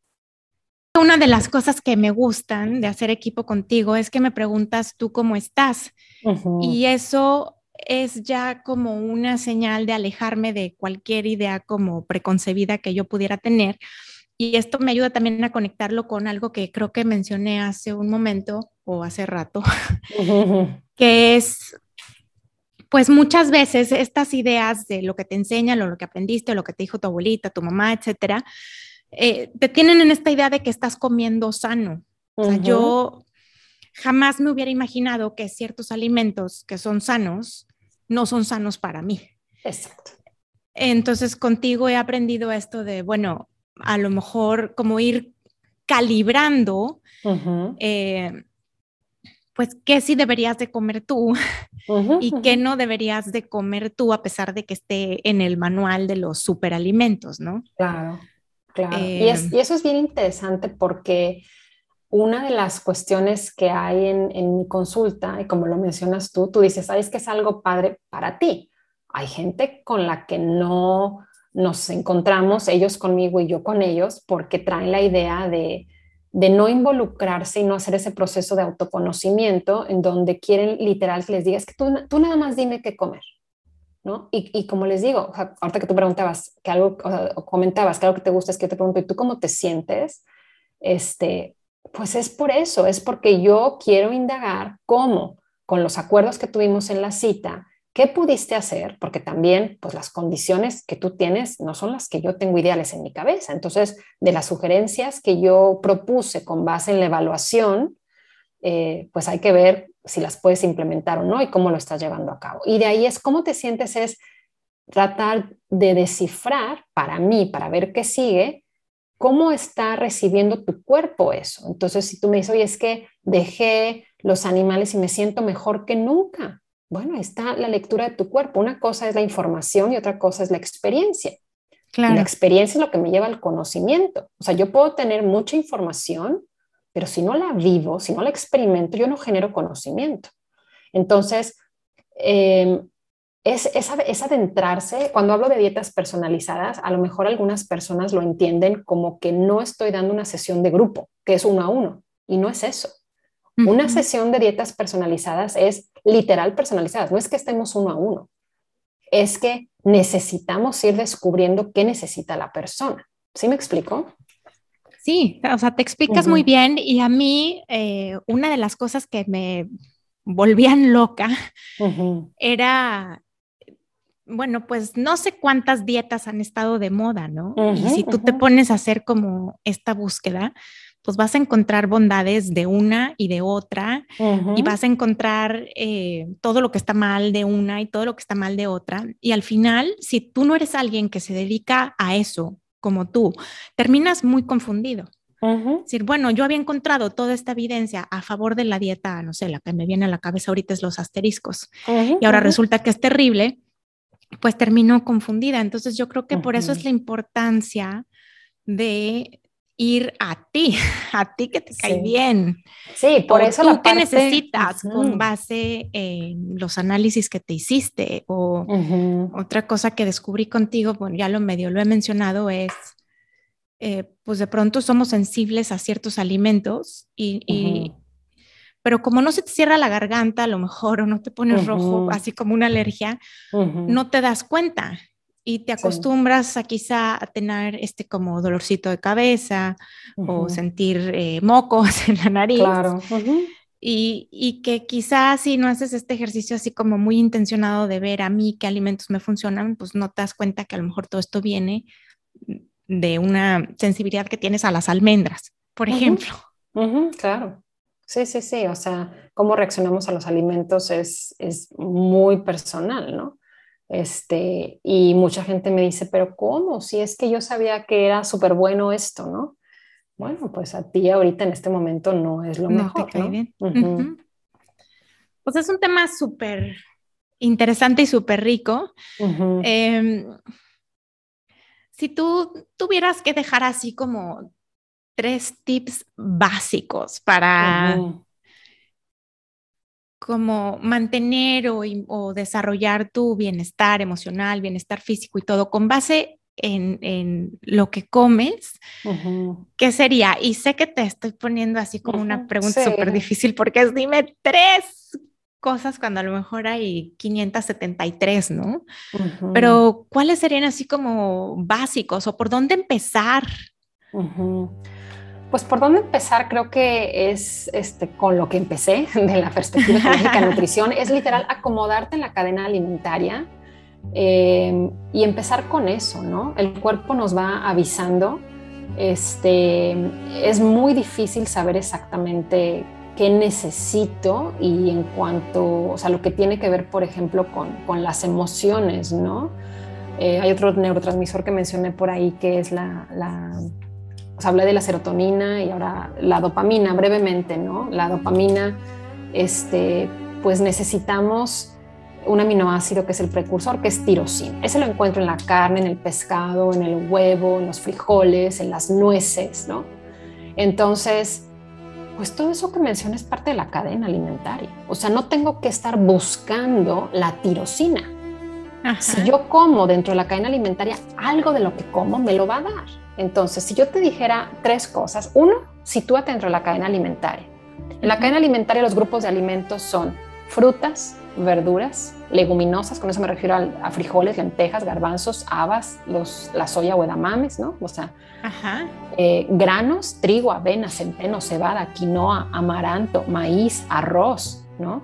Una de las cosas que me gustan de hacer equipo contigo es que me preguntas tú cómo estás. Y eso es ya como una señal de alejarme de cualquier idea como preconcebida que yo pudiera tener y esto me ayuda también a conectarlo con algo que creo que mencioné hace un momento o hace rato, [laughs] [laughs] que es, pues muchas veces estas ideas de lo que te enseñan o lo que aprendiste o lo que te dijo tu abuelita, tu mamá, etcétera, eh, te tienen en esta idea de que estás comiendo sano. O sea, yo jamás me hubiera imaginado que ciertos alimentos que son sanos no son sanos para mí. Exacto. Entonces, contigo he aprendido esto de, bueno, a lo mejor como ir calibrando, eh, pues qué sí deberías de comer tú y qué no deberías de comer tú a pesar de que esté en el manual de los superalimentos, ¿no? Claro, claro. y, em. eso es bien interesante porque una de las cuestiones que hay en, en, mi consulta, y como lo mencionas tú, tú dices, sabes que es algo padre para ti. Hay gente con la que no nos encontramos, ellos conmigo y yo con ellos, porque traen la idea de, no involucrarse y no hacer ese proceso de autoconocimiento en donde quieren literal que les digas que tú, tú nada más dime qué comer. ¿no? Y, como les digo, ahorita que tú preguntabas, que algo, o, comentabas que algo que te gusta es que yo te pregunto, ¿y tú cómo te sientes? Este, pues es por eso, es porque yo quiero indagar cómo, con los acuerdos que tuvimos en la cita, ¿Qué pudiste hacer? Porque también, pues las condiciones que tú tienes no son las que yo tengo ideales en mi cabeza. Entonces, de las sugerencias que yo propuse con base en la evaluación, eh, pues hay que ver si las puedes implementar o no y cómo lo estás llevando a cabo. Y de ahí es cómo te sientes, es tratar de descifrar para mí, para ver qué sigue, cómo está recibiendo tu cuerpo eso. Entonces, si tú me dices, oye, es que dejé los animales y me siento mejor que nunca. Bueno, está la lectura de tu cuerpo. Una cosa es la información y otra cosa es la experiencia. La experiencia es lo que me lleva al conocimiento. O sea, yo puedo tener mucha información, pero si no la vivo, si no la experimento, yo no genero conocimiento. Entonces, em, es, es, adentrarse, cuando hablo de dietas personalizadas, a lo mejor algunas personas lo entienden como que no estoy dando una sesión de grupo, que es uno a uno, y no es eso. Una sesión de dietas personalizadas es literal personalizadas, no es que estemos uno a uno, es que necesitamos ir descubriendo qué necesita la persona. ¿Sí me explico? Sí, o sea, te explicas muy bien y a mí eh, una de las cosas que me volvían loca era bueno, pues no sé cuántas dietas han estado de moda, ¿no? y si tú te pones a hacer como esta búsqueda, pues vas a encontrar bondades de una y de otra y vas a encontrar eh, todo lo que está mal de una y todo lo que está mal de otra. Y al final, si tú no eres alguien que se dedica a eso como tú, terminas muy confundido. Es decir, bueno, yo había encontrado toda esta evidencia a favor de la dieta, no sé, la que me viene a la cabeza ahorita es los asteriscos. Y ahora resulta que es terrible pues terminó confundida. Entonces yo creo que por eso es la importancia de ir a ti, [laughs] a ti que te cae bien. Sí, por eso tú que necesitas con base en los análisis que te hiciste o otra cosa que descubrí contigo, bueno, ya lo medio lo he mencionado, es eh, pues de pronto somos sensibles a ciertos alimentos y, pero como no se te cierra la garganta a lo mejor o no te pones rojo, así como una alergia, no te das cuenta y te acostumbras a quizá a tener este como dolorcito de cabeza o sentir eh, mocos [laughs] en la nariz. Claro. Y, y, que quizás si no haces este ejercicio así como muy intencionado de ver a mí qué alimentos me funcionan, pues no te das cuenta que a lo mejor todo esto viene de una sensibilidad que tienes a las almendras, por ejemplo. claro. Sí, sí, sí, o sea, cómo reaccionamos a los alimentos es, es muy personal, ¿no? Este, y mucha gente me dice, pero ¿cómo? Si es que yo sabía que era súper bueno esto, ¿no? Bueno, pues a ti ahorita en este momento no es lo mejor. ¿no? bien. Pues es un tema súper interesante y súper rico. Em, si tú tuvieras que dejar así como tres tips básicos para como mantener o, desarrollar tu bienestar emocional, bienestar físico y todo con base en, lo que comes, ¿qué sería? Y sé que te estoy poniendo así como una pregunta súper difícil porque es dime tres cosas cuando a lo mejor hay 573, ¿no? Pero ¿cuáles serían así como básicos o por dónde empezar? Pues por dónde empezar creo que es este, con lo que empecé [laughs] de la perspectiva de nutrición, es literal acomodarte en la cadena alimentaria eh, y empezar con eso, ¿no? El cuerpo nos va avisando, este, es muy difícil saber exactamente qué necesito y en cuanto, o sea, lo que tiene que ver, por ejemplo, con, con las emociones, ¿no? Eh, hay otro neurotransmisor que mencioné por ahí que es la pues hablé de la serotonina y ahora la dopamina brevemente, ¿no? La dopamina, este, pues necesitamos un aminoácido que es el precursor, que es tirosina. Ese lo encuentro en la carne, en el pescado, en el huevo, en los frijoles, en las nueces, ¿no? Entonces, pues todo eso que mencioné es parte de la cadena alimentaria. O sea, no tengo que estar buscando la tirosina. Si yo como dentro de la cadena alimentaria, algo de lo que como me lo va a dar. Entonces, si yo te dijera tres cosas, uno, sitúate dentro de la cadena alimentaria. En la cadena alimentaria los grupos de alimentos son frutas, verduras, leguminosas, con eso me refiero a, frijoles, lentejas, garbanzos, habas, los, la soya o edamames, ¿no? O sea, eh, granos, trigo, avena, centeno, cebada, quinoa, amaranto, maíz, arroz, ¿no?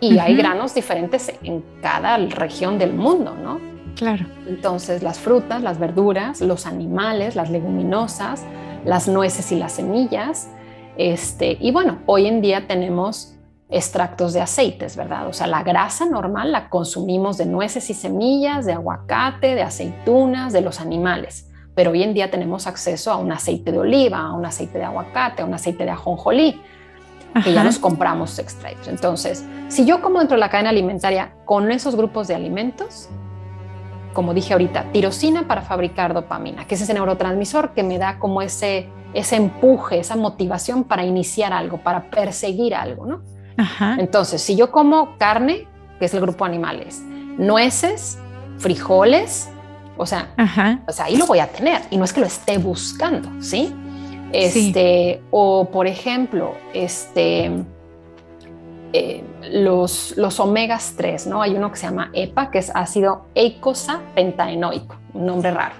Y hay granos diferentes en cada región del mundo, ¿no? Claro. Entonces, las frutas, las verduras, los animales, las leguminosas, las nueces y las semillas. Este, y bueno, hoy en día tenemos extractos de aceites, ¿verdad? O sea, la grasa normal la consumimos de nueces y semillas, de aguacate, de aceitunas, de los animales. Pero hoy en día tenemos acceso a un aceite de oliva, a un aceite de aguacate, a un aceite de ajonjolí, que ya nos compramos extraídos. Entonces, si yo como dentro de la cadena alimentaria con esos grupos de alimentos, como dije ahorita, tirosina para fabricar dopamina, que es ese neurotransmisor que me da como ese, ese empuje, esa motivación para iniciar algo, para perseguir algo, ¿no? Entonces, si yo como carne, que es el grupo animales, nueces, frijoles, o sea, o sea, ahí lo voy a tener y no es que lo esté buscando, ¿sí? Este, O por ejemplo, este, eh, los, los omegas 3, ¿no? Hay uno que se llama EPA, que es ácido eicosa pentaenoico, un nombre raro.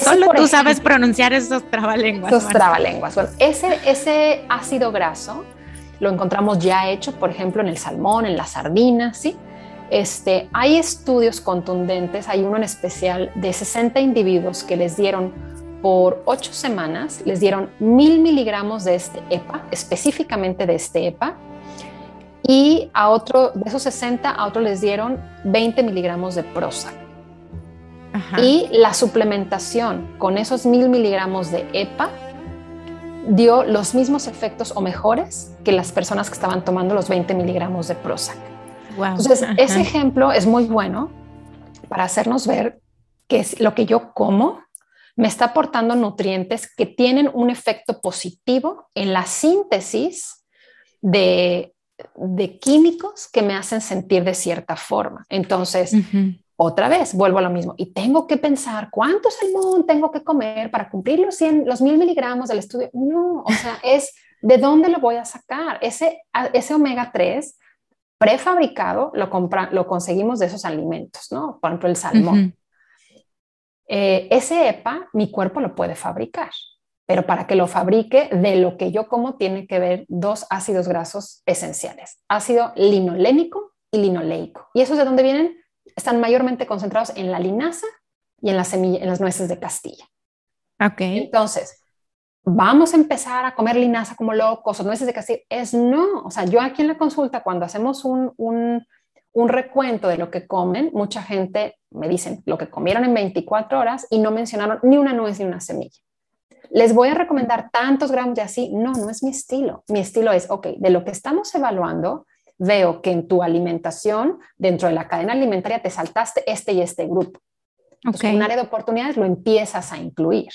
Solo tú sabes pronunciar esos trabalenguas. Esos trabalenguas. Bueno, ese, ese ácido graso lo encontramos ya hecho, por ejemplo, en el salmón, en la sardina, ¿sí? Este, hay estudios contundentes, hay uno en especial de 60 individuos que les dieron por ocho semanas, les dieron mil miligramos de este EPA, específicamente de este EPA, y a otro, de esos 60, a otro les dieron 20 miligramos de Prozac. Y la suplementación con esos mil miligramos de EPA dio los mismos efectos o mejores que las personas que estaban tomando los 20 miligramos de Prozac. Entonces, ese ejemplo es muy bueno para hacernos ver que lo que yo como me está aportando nutrientes que tienen un efecto positivo en la síntesis de, químicos que me hacen sentir de cierta forma. Entonces, otra vez, vuelvo a lo mismo. Y tengo que pensar cuánto salmón tengo que comer para cumplir los, 100, los mil miligramos del estudio. No, o sea, [laughs] es de dónde lo voy a sacar. Ese, ese omega 3 prefabricado lo, lo conseguimos de esos alimentos, ¿no? Por ejemplo, el salmón. Eh, ese EPA, mi cuerpo lo puede fabricar, pero para que lo fabrique, de lo que yo como, tiene que ver dos ácidos grasos esenciales, ácido linolénico y linoleico. ¿Y esos de dónde vienen? Están mayormente concentrados en la linaza y en, la semilla, en las nueces de Castilla. Ok. Entonces, vamos a empezar a comer linaza como locos o nueces de Castilla. Es no, o sea, yo aquí en la consulta, cuando hacemos un, un, un recuento de lo que comen, mucha gente me dicen lo que comieron en 24 horas y no mencionaron ni una nuez ni una semilla. Les voy a recomendar tantos gramos de así. No, no es mi estilo. Mi estilo es, ok, de lo que estamos evaluando, veo que en tu alimentación, dentro de la cadena alimentaria, te saltaste este y este grupo. Entonces, un área de oportunidades lo empiezas a incluir.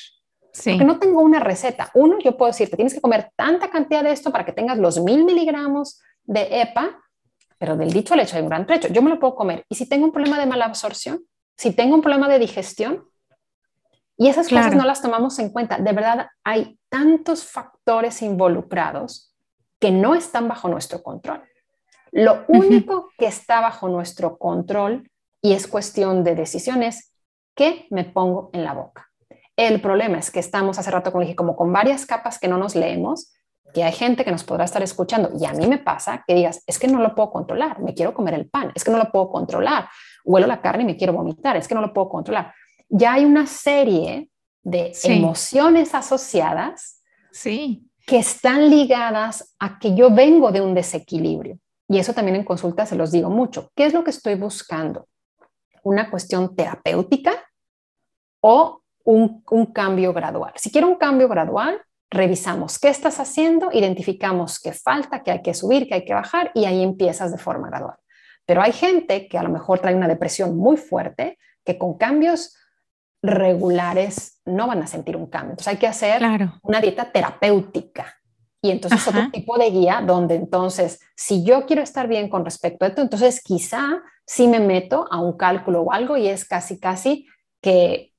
Sí. Porque no tengo una receta. Uno, yo puedo decirte, tienes que comer tanta cantidad de esto para que tengas los mil miligramos de EPA, pero del dicho al hecho hay un gran trecho. Yo me lo puedo comer. Y si tengo un problema de mala absorción, si tengo un problema de digestión, y esas cosas no las tomamos en cuenta. De verdad, hay tantos factores involucrados que no están bajo nuestro control. Lo único que está bajo nuestro control y es cuestión de decisiones, ¿qué me pongo en la boca? El problema es que estamos hace rato, como dije, como con varias capas que no nos leemos, que hay gente que nos podrá estar escuchando y a mí me pasa que digas, es que no lo puedo controlar, me quiero comer el pan, es que no lo puedo controlar, huelo la carne y me quiero vomitar, es que no lo puedo controlar. Ya hay una serie de emociones asociadas sí. que están ligadas a que yo vengo de un desequilibrio. Y eso también en consulta se los digo mucho. ¿Qué es lo que estoy buscando? ¿Una cuestión terapéutica o un, cambio gradual? Si quiero un cambio gradual, revisamos qué estás haciendo, identificamos qué falta, qué hay que subir, qué hay que bajar y ahí empiezas de forma gradual. Pero hay gente que a lo mejor trae una depresión muy fuerte, que con cambios regulares no van a sentir un cambio. Entonces hay que hacer una dieta terapéutica y entonces otro tipo de guía donde entonces, si yo quiero estar bien con respecto a esto, entonces quizá sí me meto a un cálculo o algo y es casi, casi que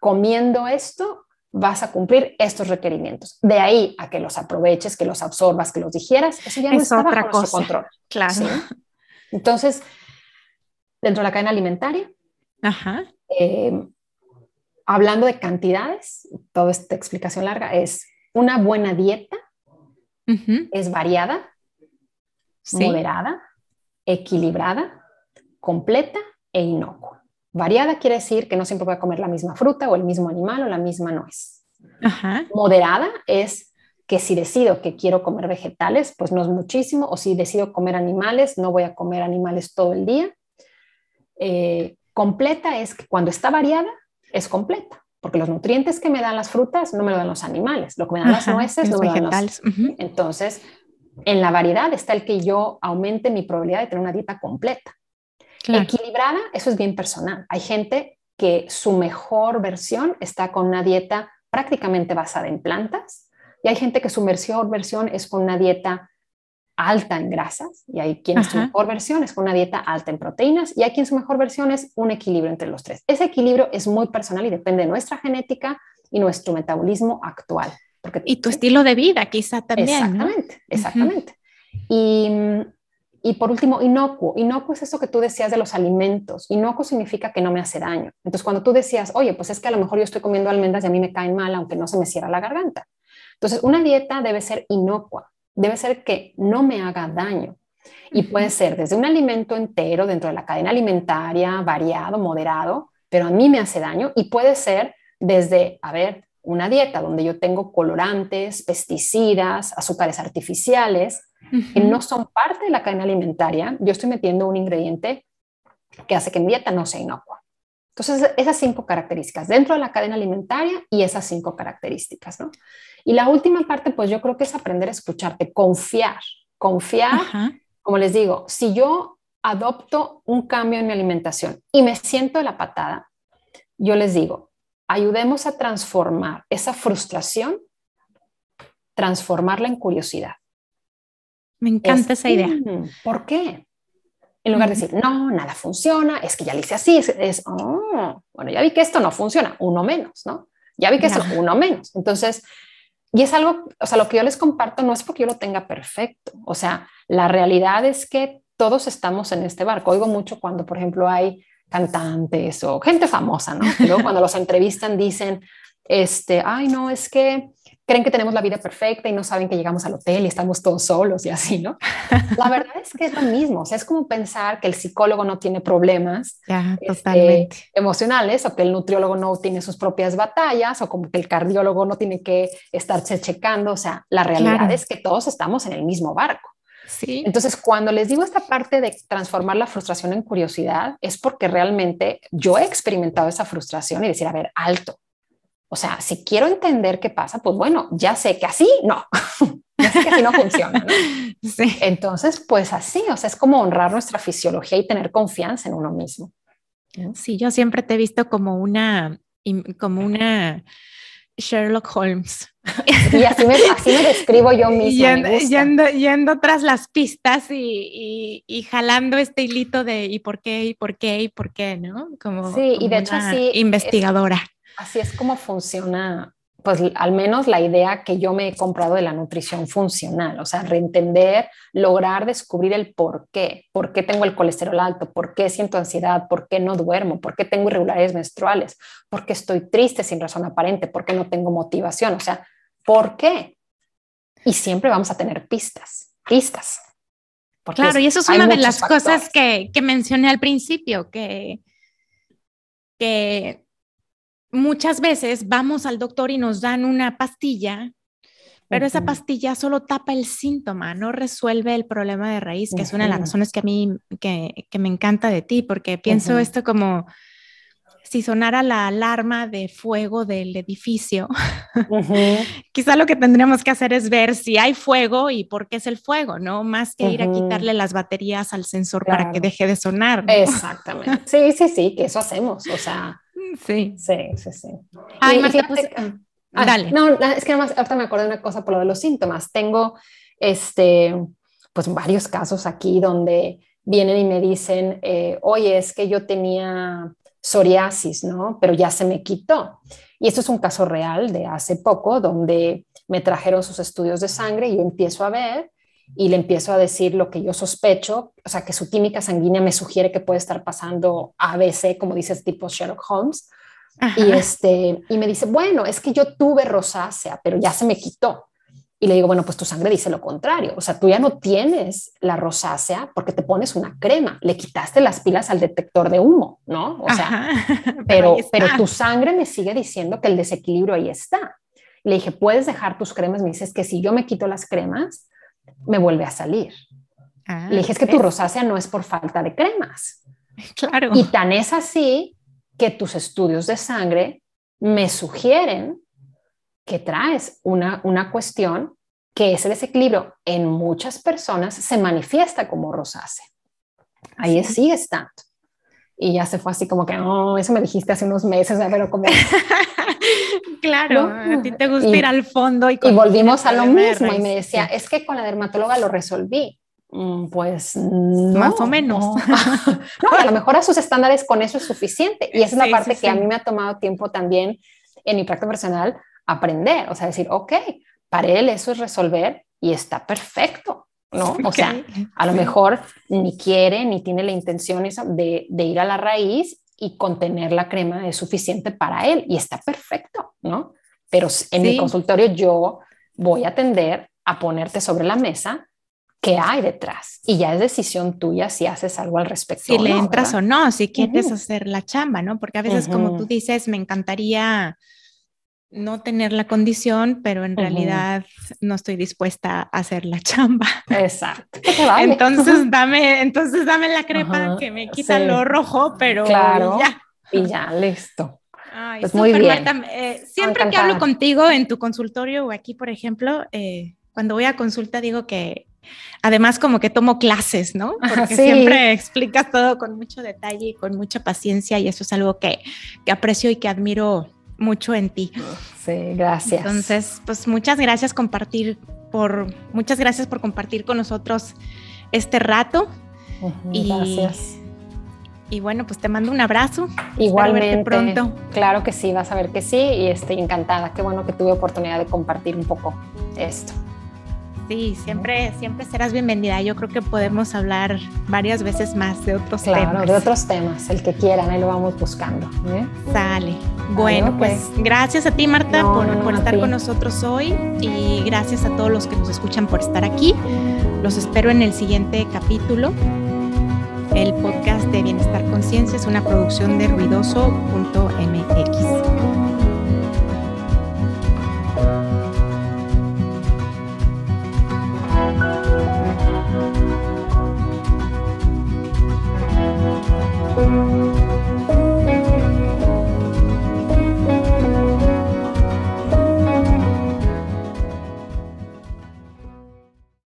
comiendo esto vas a cumplir estos requerimientos. De ahí a que los aproveches, que los absorbas, que los digieras, eso ya no está bajo nuestro control. Claro. Entonces, dentro de la cadena alimentaria, eh, hablando de cantidades, toda esta explicación larga es una buena dieta es variada, moderada, equilibrada, completa e inocua. Variada quiere decir que no siempre voy a comer la misma fruta o el mismo animal o la misma nuez. Moderada es que si decido que quiero comer vegetales, pues no es muchísimo, o si decido comer animales, no voy a comer animales todo el día. Eh, completa es que cuando está variada, es completa, porque los nutrientes que me dan las frutas no me lo dan los animales, lo que me dan las nueces no me lo dan los... Entonces, en la variedad está el que yo aumente mi probabilidad de tener una dieta completa. Equilibrada, eso es bien personal. Hay gente que su mejor versión está con una dieta prácticamente basada en plantas y hay gente que su mejor versión es con una dieta alta en grasas y hay quien su mejor versión es con una dieta alta en proteínas y hay quien su mejor versión es un equilibrio entre los tres. Ese equilibrio es muy personal y depende de nuestra genética y nuestro metabolismo actual. Porque, y tu estilo de vida quizá también. Exactamente, exactamente. y, y, por último, inocuo. Inocuo es eso que tú decías de los alimentos. Inocuo significa que no me hace daño. Entonces, cuando tú decías, oye, pues es que a lo mejor yo estoy comiendo almendras y a mí me caen mal, aunque no se me cierra la garganta. Entonces, una dieta debe ser inocua, debe ser que no me haga daño. Y puede ser desde un alimento entero dentro de la cadena alimentaria, variado, moderado, pero a mí me hace daño. Y puede ser desde, a ver, una dieta donde yo tengo colorantes, pesticidas, azúcares artificiales, que no son parte de la cadena alimentaria. Yo estoy metiendo un ingrediente que hace que mi dieta no sea inocua. Entonces, esas cinco características dentro de la cadena alimentaria y esas cinco características, ¿no? Y la última parte, pues yo creo que es aprender a escucharte, confiar, confiar, como les digo, si yo adopto un cambio en mi alimentación y me siento de la patada, yo les digo, ayudemos a transformar esa frustración, transformarla en curiosidad. Me encanta esa idea. Mm, ¿Por qué? En lugar de decir, no, nada funciona, es que ya lo hice así, es, oh, bueno, ya vi que esto no funciona, uno menos, ¿no? Ya vi que esto es uno menos. Entonces, y es algo, o sea, lo que yo les comparto no es porque yo lo tenga perfecto, o sea, la realidad es que todos estamos en este barco. Oigo mucho cuando, por ejemplo, hay cantantes o gente famosa, ¿no? luego cuando los [laughs] entrevistan dicen, este, ay, no, es que creen que tenemos la vida perfecta y no saben que llegamos al hotel y estamos todos solos y así, ¿no? La verdad es que es lo mismo, o sea, es como pensar que el psicólogo no tiene problemas este, emocionales o que el nutriólogo no tiene sus propias batallas o como que el cardiólogo no tiene que estarse checando, o sea, la realidad es que todos estamos en el mismo barco. Sí. Entonces, cuando les digo esta parte de transformar la frustración en curiosidad, es porque realmente yo he experimentado esa frustración y decir, a ver, alto, o sea, si quiero entender qué pasa, pues bueno, ya sé que así no, [laughs] ya sé que así no funciona. [laughs] Sí. Entonces, pues así, o sea, es como honrar nuestra fisiología y tener confianza en uno mismo. Sí, yo siempre te he visto como una, como una Sherlock Holmes. Y así me, así me describo yo [laughs] misma. Yendo, yendo, tras las pistas y, y, jalando este hilito de y por qué, y por qué, y por qué, ¿no? Como, sí, y de hecho así. Investigadora. Así es como funciona, pues al menos la idea que yo me he comprado de la nutrición funcional, o sea, reentender, lograr descubrir el por qué, por qué tengo el colesterol alto, por qué siento ansiedad, por qué no duermo, por qué tengo irregularidades menstruales, por qué estoy triste sin razón aparente, por qué no tengo motivación, o sea, ¿por qué? Y siempre vamos a tener pistas, pistas. Claro, y eso es una de las cosas que, que mencioné al principio, que, que muchas veces vamos al doctor y nos dan una pastilla, pero esa pastilla solo tapa el síntoma, no resuelve el problema de raíz, que es una de las razones que a mí que, me encanta de ti, porque pienso esto como si sonara la alarma de fuego del edificio, [laughs] quizá lo que tendríamos que hacer es ver si hay fuego y por qué es el fuego, ¿no? Más que ir a quitarle las baterías al sensor para que deje de sonar. Exactamente. Sí, sí, sí, que eso hacemos. O sea, Sí. Sí, sí, sí. Ay, pues, ah, ah, dale. No, es que más ahorita me acordé de una cosa por lo de los síntomas. Tengo, este, pues varios casos aquí donde vienen y me dicen, eh, oye, es que yo tenía psoriasis, ¿no? Pero ya se me quitó. Y esto es un caso real de hace poco, donde me trajeron sus estudios de sangre y empiezo a ver y le empiezo a decir lo que yo sospecho, o sea, que su química sanguínea me sugiere que puede estar pasando ABC, como dices, tipo Sherlock Holmes. Y, este, y me dice, bueno, es que yo tuve rosácea, pero ya se me quitó. Y le digo, bueno, pues tu sangre dice lo contrario. O sea, tú ya no tienes la rosácea porque te pones una crema. Le quitaste las pilas al detector de humo, ¿no? O sea, [laughs] pero, pero tu sangre me sigue diciendo que el desequilibrio ahí está. Le dije, ¿puedes dejar tus cremas? Me dices que si yo me quito las cremas, me vuelve a salir. Ah, Le dije, es que tu rosácea no es por falta de cremas. [laughs] Claro. Y tan es así que tus estudios de sangre me sugieren que traes una, una cuestión que ese desequilibrio en muchas personas se manifiesta como rosácea. Ahí Sí. sigue estando. Y ya se fue así como que, oh, eso me dijiste hace unos meses, pero como... [laughs] claro, ¿no? a ti te gusta Y- ir al fondo y, Y volvimos a lo mismo y me decía, es que con la dermatóloga lo resolví. Mm, Pues no, Más o menos. [laughs] No, No, a lo mejor a sus estándares con eso es suficiente. Y esa es la Sí, parte sí, que a sí. mí me ha tomado tiempo también en mi práctica personal aprender. O sea, decir, ok, para él eso es resolver y está perfecto, ¿no? [laughs] O sea, Ok. a lo mejor ni quiere ni tiene la intención esa de, de ir a la raíz y contener la crema es suficiente para él y está perfecto, ¿no? Pero en mi Sí. consultorio yo voy a atender a ponerte sobre la mesa qué hay detrás y ya es decisión tuya si haces algo al respecto. si le entras o no, si quieres hacer la chamba, ¿no? Porque a veces, como tú dices, me encantaría no tener la condición, pero en realidad no estoy dispuesta a hacer la [laughs] chamba. Exacto. Vale. Entonces [laughs] dame, entonces dame la crepa que me quita sí. lo rojo, pero Claro. ya. y ya, listo. Ay, Pues muy bien. Marta. Eh, siempre que hablo contigo en tu consultorio o aquí, por ejemplo, eh, cuando voy a consulta digo que además como que tomo clases, ¿no? Porque sí. siempre [laughs] explicas todo con mucho detalle y con mucha paciencia y eso es algo que, que aprecio y que admiro mucho en ti. Sí, gracias. Entonces, pues muchas gracias compartir por muchas gracias por compartir con nosotros este rato y Gracias. y bueno, pues te mando un abrazo. Igualmente. verte pronto. Claro que sí, vas a ver que sí y estoy encantada. Qué bueno que tuve oportunidad de compartir un poco esto. Sí, siempre, siempre serás bienvenida. Yo creo que podemos hablar varias veces más de otros Claro, temas. de otros temas, el que quieran, ahí lo vamos buscando. ¿eh? Sale. Bueno, ok. pues gracias a ti, Marta, No, por, no, no, por a estar con nosotros hoy y gracias a todos los que nos escuchan por estar aquí. Los espero en el siguiente capítulo. El podcast de Bienestar Conciencia es una producción de ruidoso.mx.